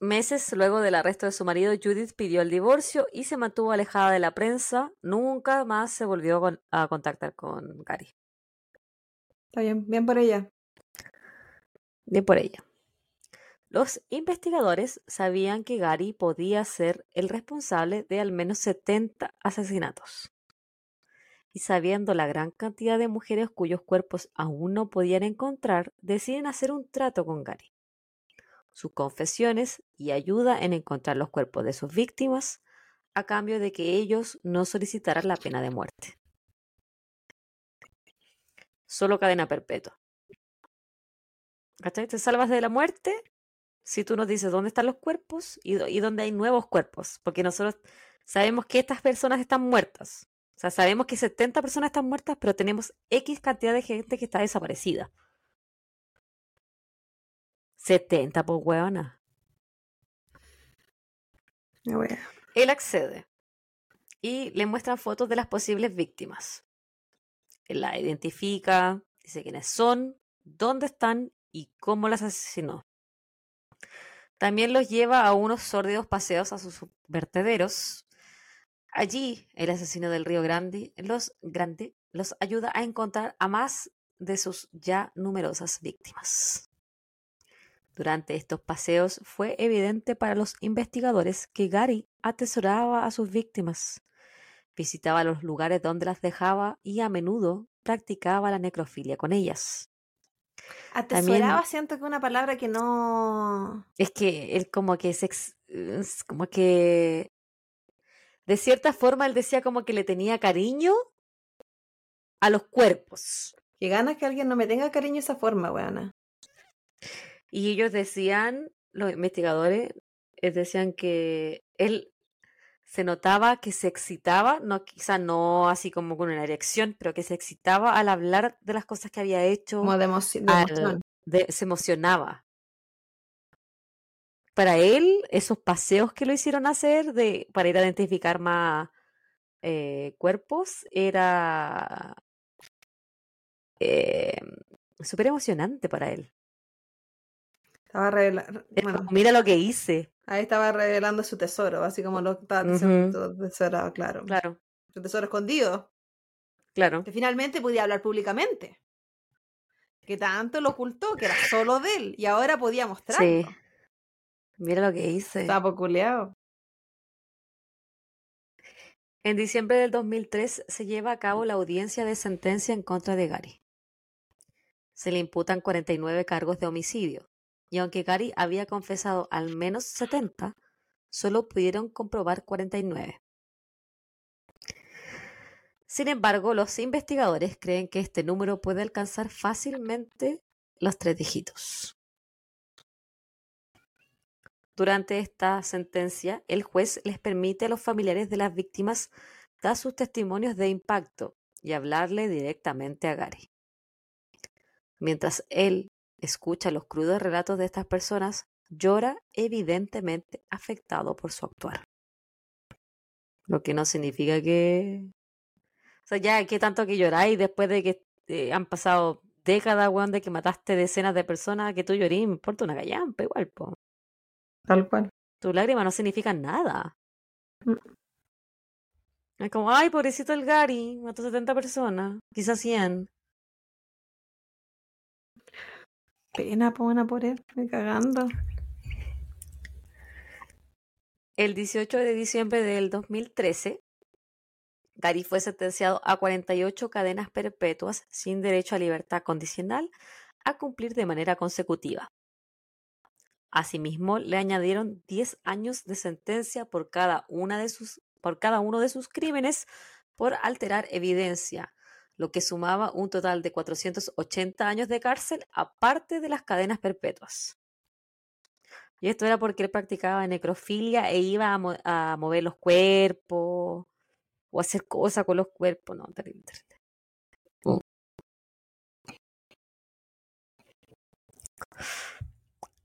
meses luego del arresto de su marido, Judith pidió el divorcio y se mantuvo alejada de la prensa. Nunca más se volvió con- a contactar con Gary. Está bien, bien por ella. Bien por ella. Los investigadores sabían que Gary podía ser el responsable de al menos 70 asesinatos. Y sabiendo la gran cantidad de mujeres cuyos cuerpos aún no podían encontrar, deciden hacer un trato con Gary. Sus confesiones y ayuda en encontrar los cuerpos de sus víctimas a cambio de que ellos no solicitaran la pena de muerte. Solo cadena perpetua. ¿Cachai? Te salvas de la muerte si tú nos dices dónde están los cuerpos y, y dónde hay nuevos cuerpos. Porque nosotros sabemos que estas personas están muertas. O sea, sabemos que 70 personas están muertas, pero tenemos X cantidad de gente que está desaparecida. 70, pues huevona. Él accede y le muestran fotos de las posibles víctimas. Él la identifica, dice quiénes son, dónde están y cómo las asesinó. También los lleva a unos sórdidos paseos a sus vertederos. Allí, el asesino del Río Grande los, Grande los ayuda a encontrar a más de sus ya numerosas víctimas. Durante estos paseos fue evidente para los investigadores que Gary atesoraba a sus víctimas, visitaba los lugares donde las dejaba y a menudo practicaba la necrofilia con ellas. Atesoraba, siento que una palabra que no. Es que él como que se como que de cierta forma él decía como que le tenía cariño a los cuerpos. Que ganas que alguien no me tenga cariño de esa forma, weona. Y ellos decían, los investigadores, eh, decían que él se notaba que se excitaba, no quizá no así como con una erección, pero que se excitaba al hablar de las cosas que había hecho, Como de, emoci- de al- emoción. de- se emocionaba. Para él, esos paseos que lo hicieron hacer de, para ir a identificar más eh, cuerpos era eh, súper emocionante para él. Estaba revelando. Bueno, mira lo que hice. ahí estaba revelando su tesoro, así como lo estaba su tesoro, claro. Claro, Su tesoro escondido. claro. Que finalmente podía hablar públicamente. Que tanto lo ocultó, que era solo de él. Y ahora podía mostrarlo. Sí. Mira lo que hice. Estaba. En diciembre del 2003 se lleva a cabo la audiencia de sentencia en contra de Gary. Se le imputan 49 cargos de homicidio, y aunque Gary había confesado al menos 70, solo pudieron comprobar 49. Sin embargo, los investigadores creen que este número puede alcanzar fácilmente los tres dígitos. Durante esta sentencia, el juez les permite a los familiares de las víctimas dar sus testimonios de impacto y hablarle directamente a Gary. Mientras él escucha los crudos relatos de estas personas, llora evidentemente afectado por su actuar. Lo que no significa que... O sea, ya, ¿qué tanto que lloráis después de que eh, han pasado décadas, weón, de que mataste decenas de personas, que tú llorís, me importa una gallampa igual, po. Tal cual. Tus lágrimas no significan nada. Mm. Es como, ay, pobrecito el Gary, mató 70 personas, quizás 100. Pena, pona por él. Me cagando. El 18 de diciembre del 2013, Gary fue sentenciado a 48 cadenas perpetuas sin derecho a libertad condicional a cumplir de manera consecutiva. Asimismo, le añadieron 10 años de sentencia por cada, una de sus, por cada uno de sus crímenes por alterar evidencia, lo que sumaba un total de 480 años de cárcel aparte de las cadenas perpetuas. Y esto era porque él practicaba necrofilia e iba a, mo- a mover los cuerpos o hacer cosas con los cuerpos. No, terrible, terrible.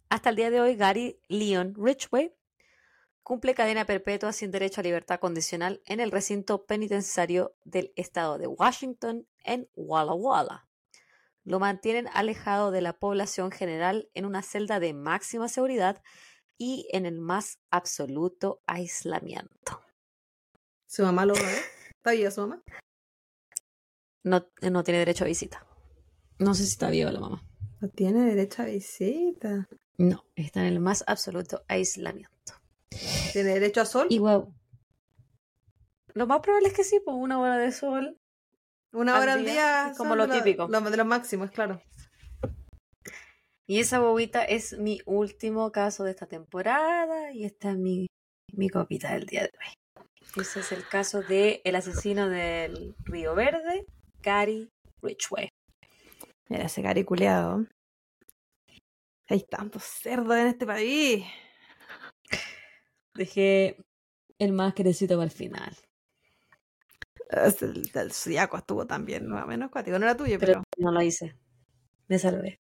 Hasta el día de hoy, Gary Leon Ridgway cumple cadena perpetua sin derecho a libertad condicional en el recinto penitenciario del estado de Washington en Walla Walla. Lo mantienen alejado de la población general en una celda de máxima seguridad y en el más absoluto aislamiento. ¿Su mamá lo ve? ¿Está viva su mamá? No, no tiene derecho a visita. No sé si está viva la mamá. No tiene derecho a visita. No, está en el más absoluto aislamiento. ¿Tiene derecho a sol? Y wow. Lo más probable es que sí, por una hora de sol. Una al hora al día, como lo de típico. Lo, de los máximos, claro. Y esa bobita es mi último caso de esta temporada y esta es mi, mi copita del día de hoy. Ese es el caso de el asesino del Río Verde, Gary Ridgway. Mira ese cari culeado. Hay tantos cerdos en este país. Dejé el más crecito para el final. El, el zodiaco estuvo también, más o menos cuático. No era tuyo, pero. Pero no lo hice. Me salvé.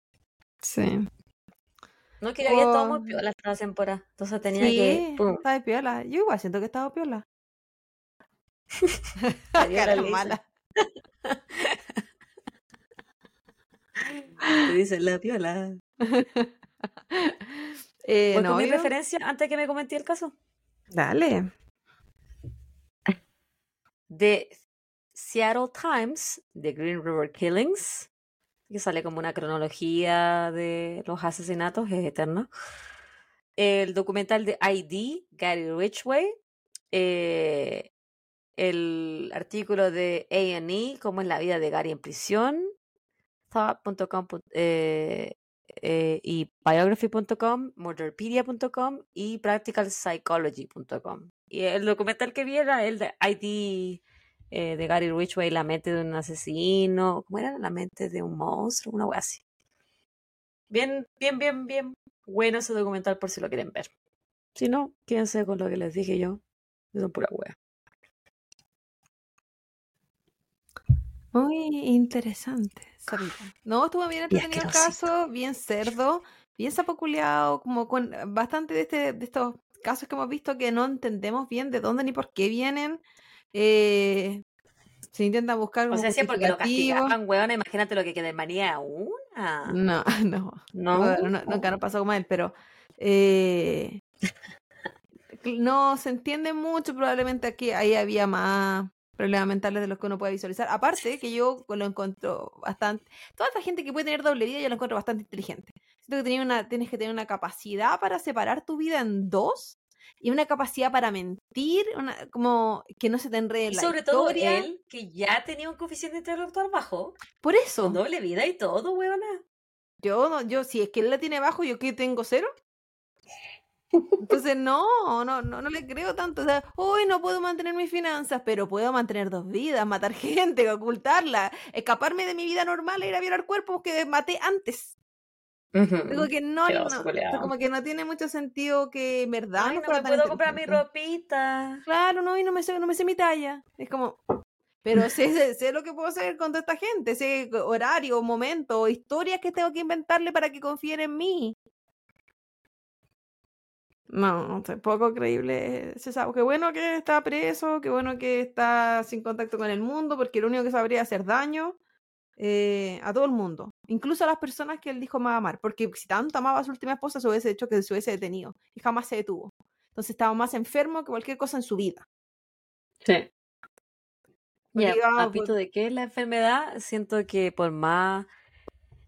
Sí. No, que ya había todo muy Oh. piola esta temporada. Entonces tenía que. Pum, está de piola. Yo igual siento que estaba piola. Cara mala. Te dicen la piola. Eh, ¿Voy no, con mi referencia antes que me comenté el caso? Dale. De Seattle Times, The Green River Killings, que sale como una cronología de los asesinatos, es eterno. El documental de ID, Gary Ridgway. eh, el artículo de A&E, cómo es la vida de Gary en prisión. Thought.com eh, eh, y biography.com, murderpedia.com y practicalpsychology.com. Y el documental que vi era el de ID eh, de Gary Ridgway, La mente de un asesino. ¿Cómo era? La mente de un monstruo, una wea así. Bien, bien, bien, bien bueno ese documental por si lo quieren ver. Si no, quédense con lo que les dije yo. Son pura wea. Muy interesante. No, estuvo bien entretenido el caso, bien cerdo, bien sapoculeado, como con bastante de, este, de estos casos que hemos visto que no entendemos bien de dónde ni por qué vienen. Eh, se intenta buscar O como sea, sí, porque lo castigaban, weón. Imagínate lo que queda en María una. No, no. No. Bueno, no- nunca nos pasó con él, pero eh, no se entiende mucho. Probablemente aquí ahí había más problemas mentales de los que uno puede visualizar. Aparte, que yo lo encuentro bastante. Toda esta gente que puede tener doble vida, yo la encuentro bastante inteligente. Siento que una, tienes que tener una capacidad para separar tu vida en dos y una capacidad para mentir, una, como que no se te enrede Y la sobre todo él, que ya tenía un coeficiente intelectual bajo, Por eso, con doble vida y todo, weona. yo, no- yo si es que él la tiene bajo, yo que tengo cero. Entonces, no, no, no, no le creo tanto. O sea, hoy no puedo mantener mis finanzas, pero puedo mantener dos vidas, matar gente, ocultarla, escaparme de mi vida normal e ir a violar cuerpos que maté antes. Digo que no, no, como que no tiene mucho sentido que en verdad Ay, no no me puedo comprar mi ropita. Claro, no, y no me sé, no me sé mi talla. Es como, pero sé, sé, sé lo que puedo hacer con toda esta gente, sé horario, momento, historias que tengo que inventarle para que confíen en mí. No, poco creíble. Se sabe. Qué bueno que está preso, qué bueno que está sin contacto con el mundo, porque lo único que sabría es hacer daño eh, a todo el mundo, incluso a las personas que él dijo más amar, porque si tanto amaba a su última esposa, se hubiese hecho que se hubiese detenido y jamás se detuvo. Entonces estaba más enfermo que cualquier cosa en su vida. Sí. De qué es la enfermedad, siento que por más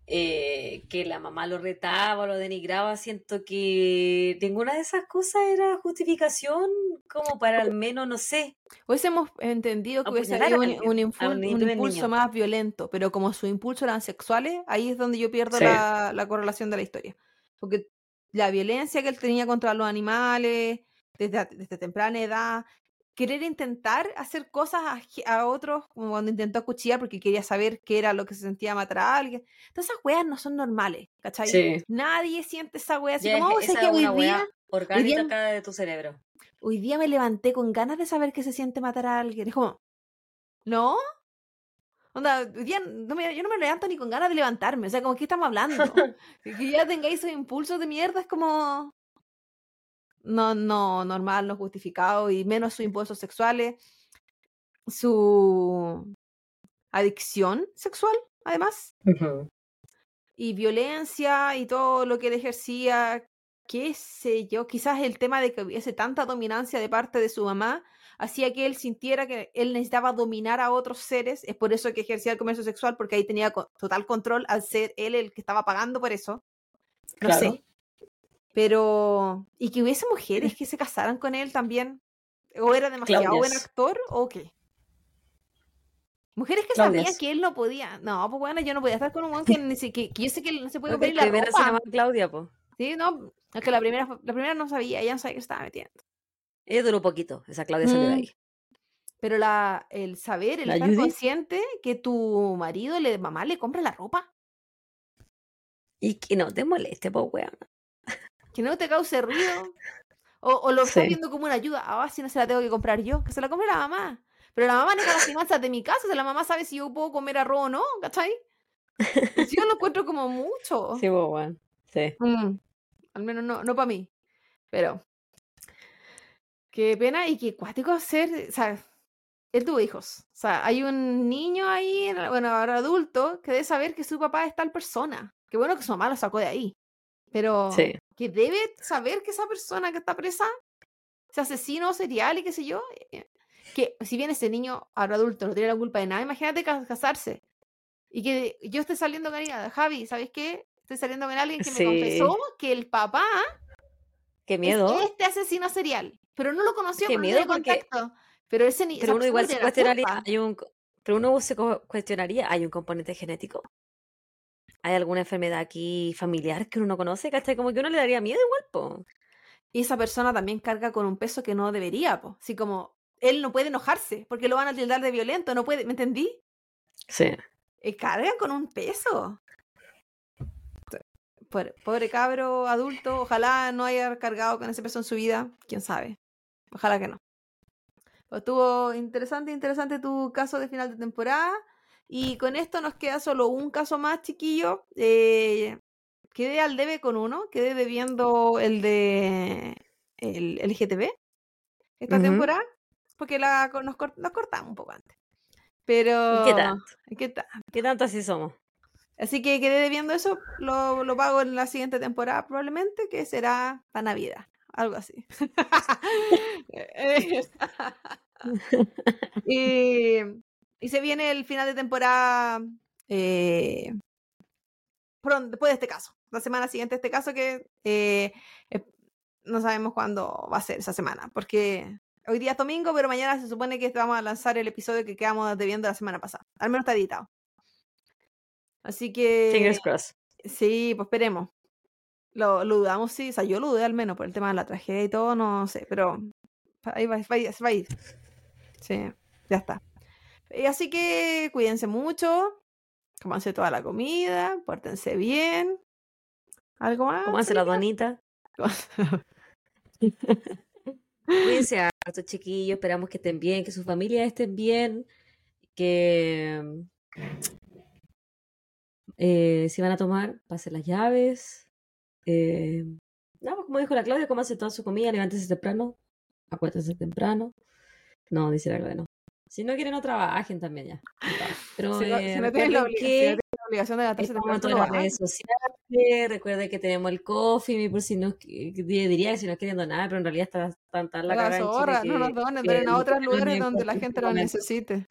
eh, que la mamá lo retaba, lo denigraba, siento que ninguna de esas cosas era justificación como para al menos, no sé, Hubiésemos entendido que hubiese habido un, un impulso más violento, pero como sus impulsos eran sexuales, ahí es donde yo pierdo Sí. la, la correlación de la historia. Porque la violencia que él tenía contra los animales, desde, desde temprana edad, querer intentar hacer cosas a, otros, como cuando intentó acuchillar porque quería saber qué era lo que se sentía matar a alguien. Todas esas weas no son normales, ¿cachai? Sí. Nadie siente esa wea así Ya como, es- oh, que hoy día... orgánica día- acá de tu cerebro. Hoy día me levanté con ganas de saber qué se siente matar a alguien. Es como, ¿no? Onda, hoy día no me- yo no me levanto ni con ganas de levantarme. O sea, como, ¿qué estamos hablando? que ya tengáis esos impulsos de mierda es como. No, no, normal, no justificado. Y menos sus impulsos sexuales. Su adicción sexual, además. Y violencia y todo lo que él ejercía. Qué sé yo, quizás el tema de que hubiese tanta dominancia de parte de su mamá hacía que él sintiera que él necesitaba dominar a otros seres. Es por eso que ejercía el comercio sexual, porque ahí tenía total control al ser él el que estaba pagando por eso. No Claro. sé. Pero. Y que hubiese mujeres que se casaran con él también. ¿O era demasiado buen actor o qué? Mujeres que sabían Claudias. que él no podía. No, pues bueno, yo no podía estar con un weón que, que, que yo sé que él no se puede poner la se ropa. llamaba Claudia, pues. Sí, no, es que la primera, la primera no sabía, ella no sabía que estaba metiendo. Ella duró poquito, esa Claudia salió de Mm. ahí. Pero la, el saber, el ¿La estar Judy? consciente que tu marido, le, mamá, le compra la ropa. Y que no te moleste, po, weón. Que no te cause ruido. O, o lo estás Sí. viendo como una ayuda. Ah, si no se la tengo que comprar yo, que se la compre la mamá. Pero la mamá maneja las finanzas de mi casa, o sea, la mamá sabe si yo puedo comer arroz o no, ¿cachai? Si yo lo encuentro como mucho. Sí, po, weón. Sí. Mm, al menos no, no para mí. Pero. Qué pena y qué cuático ser. O sea, él tuvo hijos. O sea, hay un niño ahí, en- bueno, ahora adulto, que debe saber que su papá es tal persona. Qué bueno que su mamá lo sacó de ahí. Pero Sí. que debe saber que esa persona que está presa, ese asesino serial y qué sé yo, eh, que si bien ese niño ahora adulto no tiene la culpa de nada, imagínate ca- casarse. Y que yo esté saliendo con ella, Javi, ¿sabes qué? Estoy saliendo con alguien que me confesó que el papá Qué es miedo. este asesino serial. Pero no lo conoció Qué porque no miedo porque- contacto. Pero ese ni Pero uno igual se cuestionaría, hay un, pero uno se cuestionaría, ¿hay un componente genético? ¿Hay alguna enfermedad aquí familiar que uno no conoce? ¿Cachai? Como que uno le daría miedo igual, po. Y esa persona también carga con un peso que no debería, po. Así como él no puede enojarse porque lo van a tildar de violento, no puede, ¿me entendí? Sí. Eh, cargan con un peso. Pobre, pobre cabro adulto, ojalá no haya cargado con ese peso en su vida, quién sabe. Ojalá que no. Estuvo interesante, interesante tu caso de final de temporada. Y con esto nos queda solo un caso más, chiquillo. Eh, quedé al debe con uno, quedé debiendo el de el LGTB esta Ujú. temporada, porque la, nos, cort- nos cortamos un poco antes. Pero... ¿Y qué tanto? ¿Qué? ¿Qué tanto así somos? Así que quedé debiendo eso, lo, lo pago en la siguiente temporada probablemente, que será para Navidad, algo así. Eh, y, y se viene el final de temporada eh, pronto, después de este caso, la semana siguiente de este caso que eh, eh, no sabemos cuándo va a ser esa semana, porque hoy día es domingo, pero mañana se supone que vamos a lanzar el episodio que quedamos debiendo la semana pasada, al menos está editado. Así que... Fingers crossed. Sí, pues esperemos. Lo, lo dudamos, sí. O sea, yo lo dudé al menos por el tema de la tragedia y todo, no sé, pero ahí va, va va a ir. Sí, ya está. Y así que cuídense mucho, comanse toda la comida, pórtense bien. ¿Algo más? ¿Cómo hace la donita? Cuídense harto, chiquillos. Esperamos que estén bien, que sus familias estén bien, que eh, si van a tomar, pasen las llaves. Eh, nada, pues como dijo la Claudia, cómanse toda su comida, levántese temprano, acuéstense temprano. No, dice la Claudia, no. Si no quieren, no trabajen también ya. Pero Si no, eh, si no tienen la, no que obligación de levantarse Estamos en todas no las redes sociales. Recuerden que tenemos el coffee, por si qui- diría que si nos quieren donar, pero en realidad está tan, tan la La zorra, no nos donen, que donen a no otros lugares donde la gente lo necesite.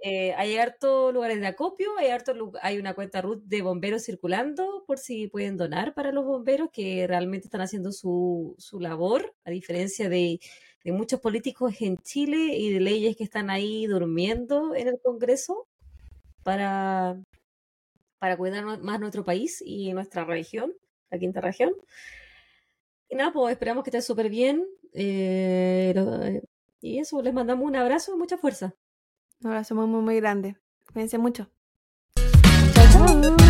Eh, hay hartos lugares de acopio, hay hartos lu- hay una cuenta RUT de bomberos circulando por si pueden donar para los bomberos que realmente están haciendo su, su labor, a diferencia de, de muchos políticos en Chile y de leyes que están ahí durmiendo en el Congreso para, para cuidar más nuestro país y nuestra región, la quinta región. Y nada, pues esperamos que estén súper bien. eh, eh, y eso, les mandamos un abrazo y mucha fuerza. Un abrazo muy, muy, muy grande. Cuídense mucho. Chao, chao.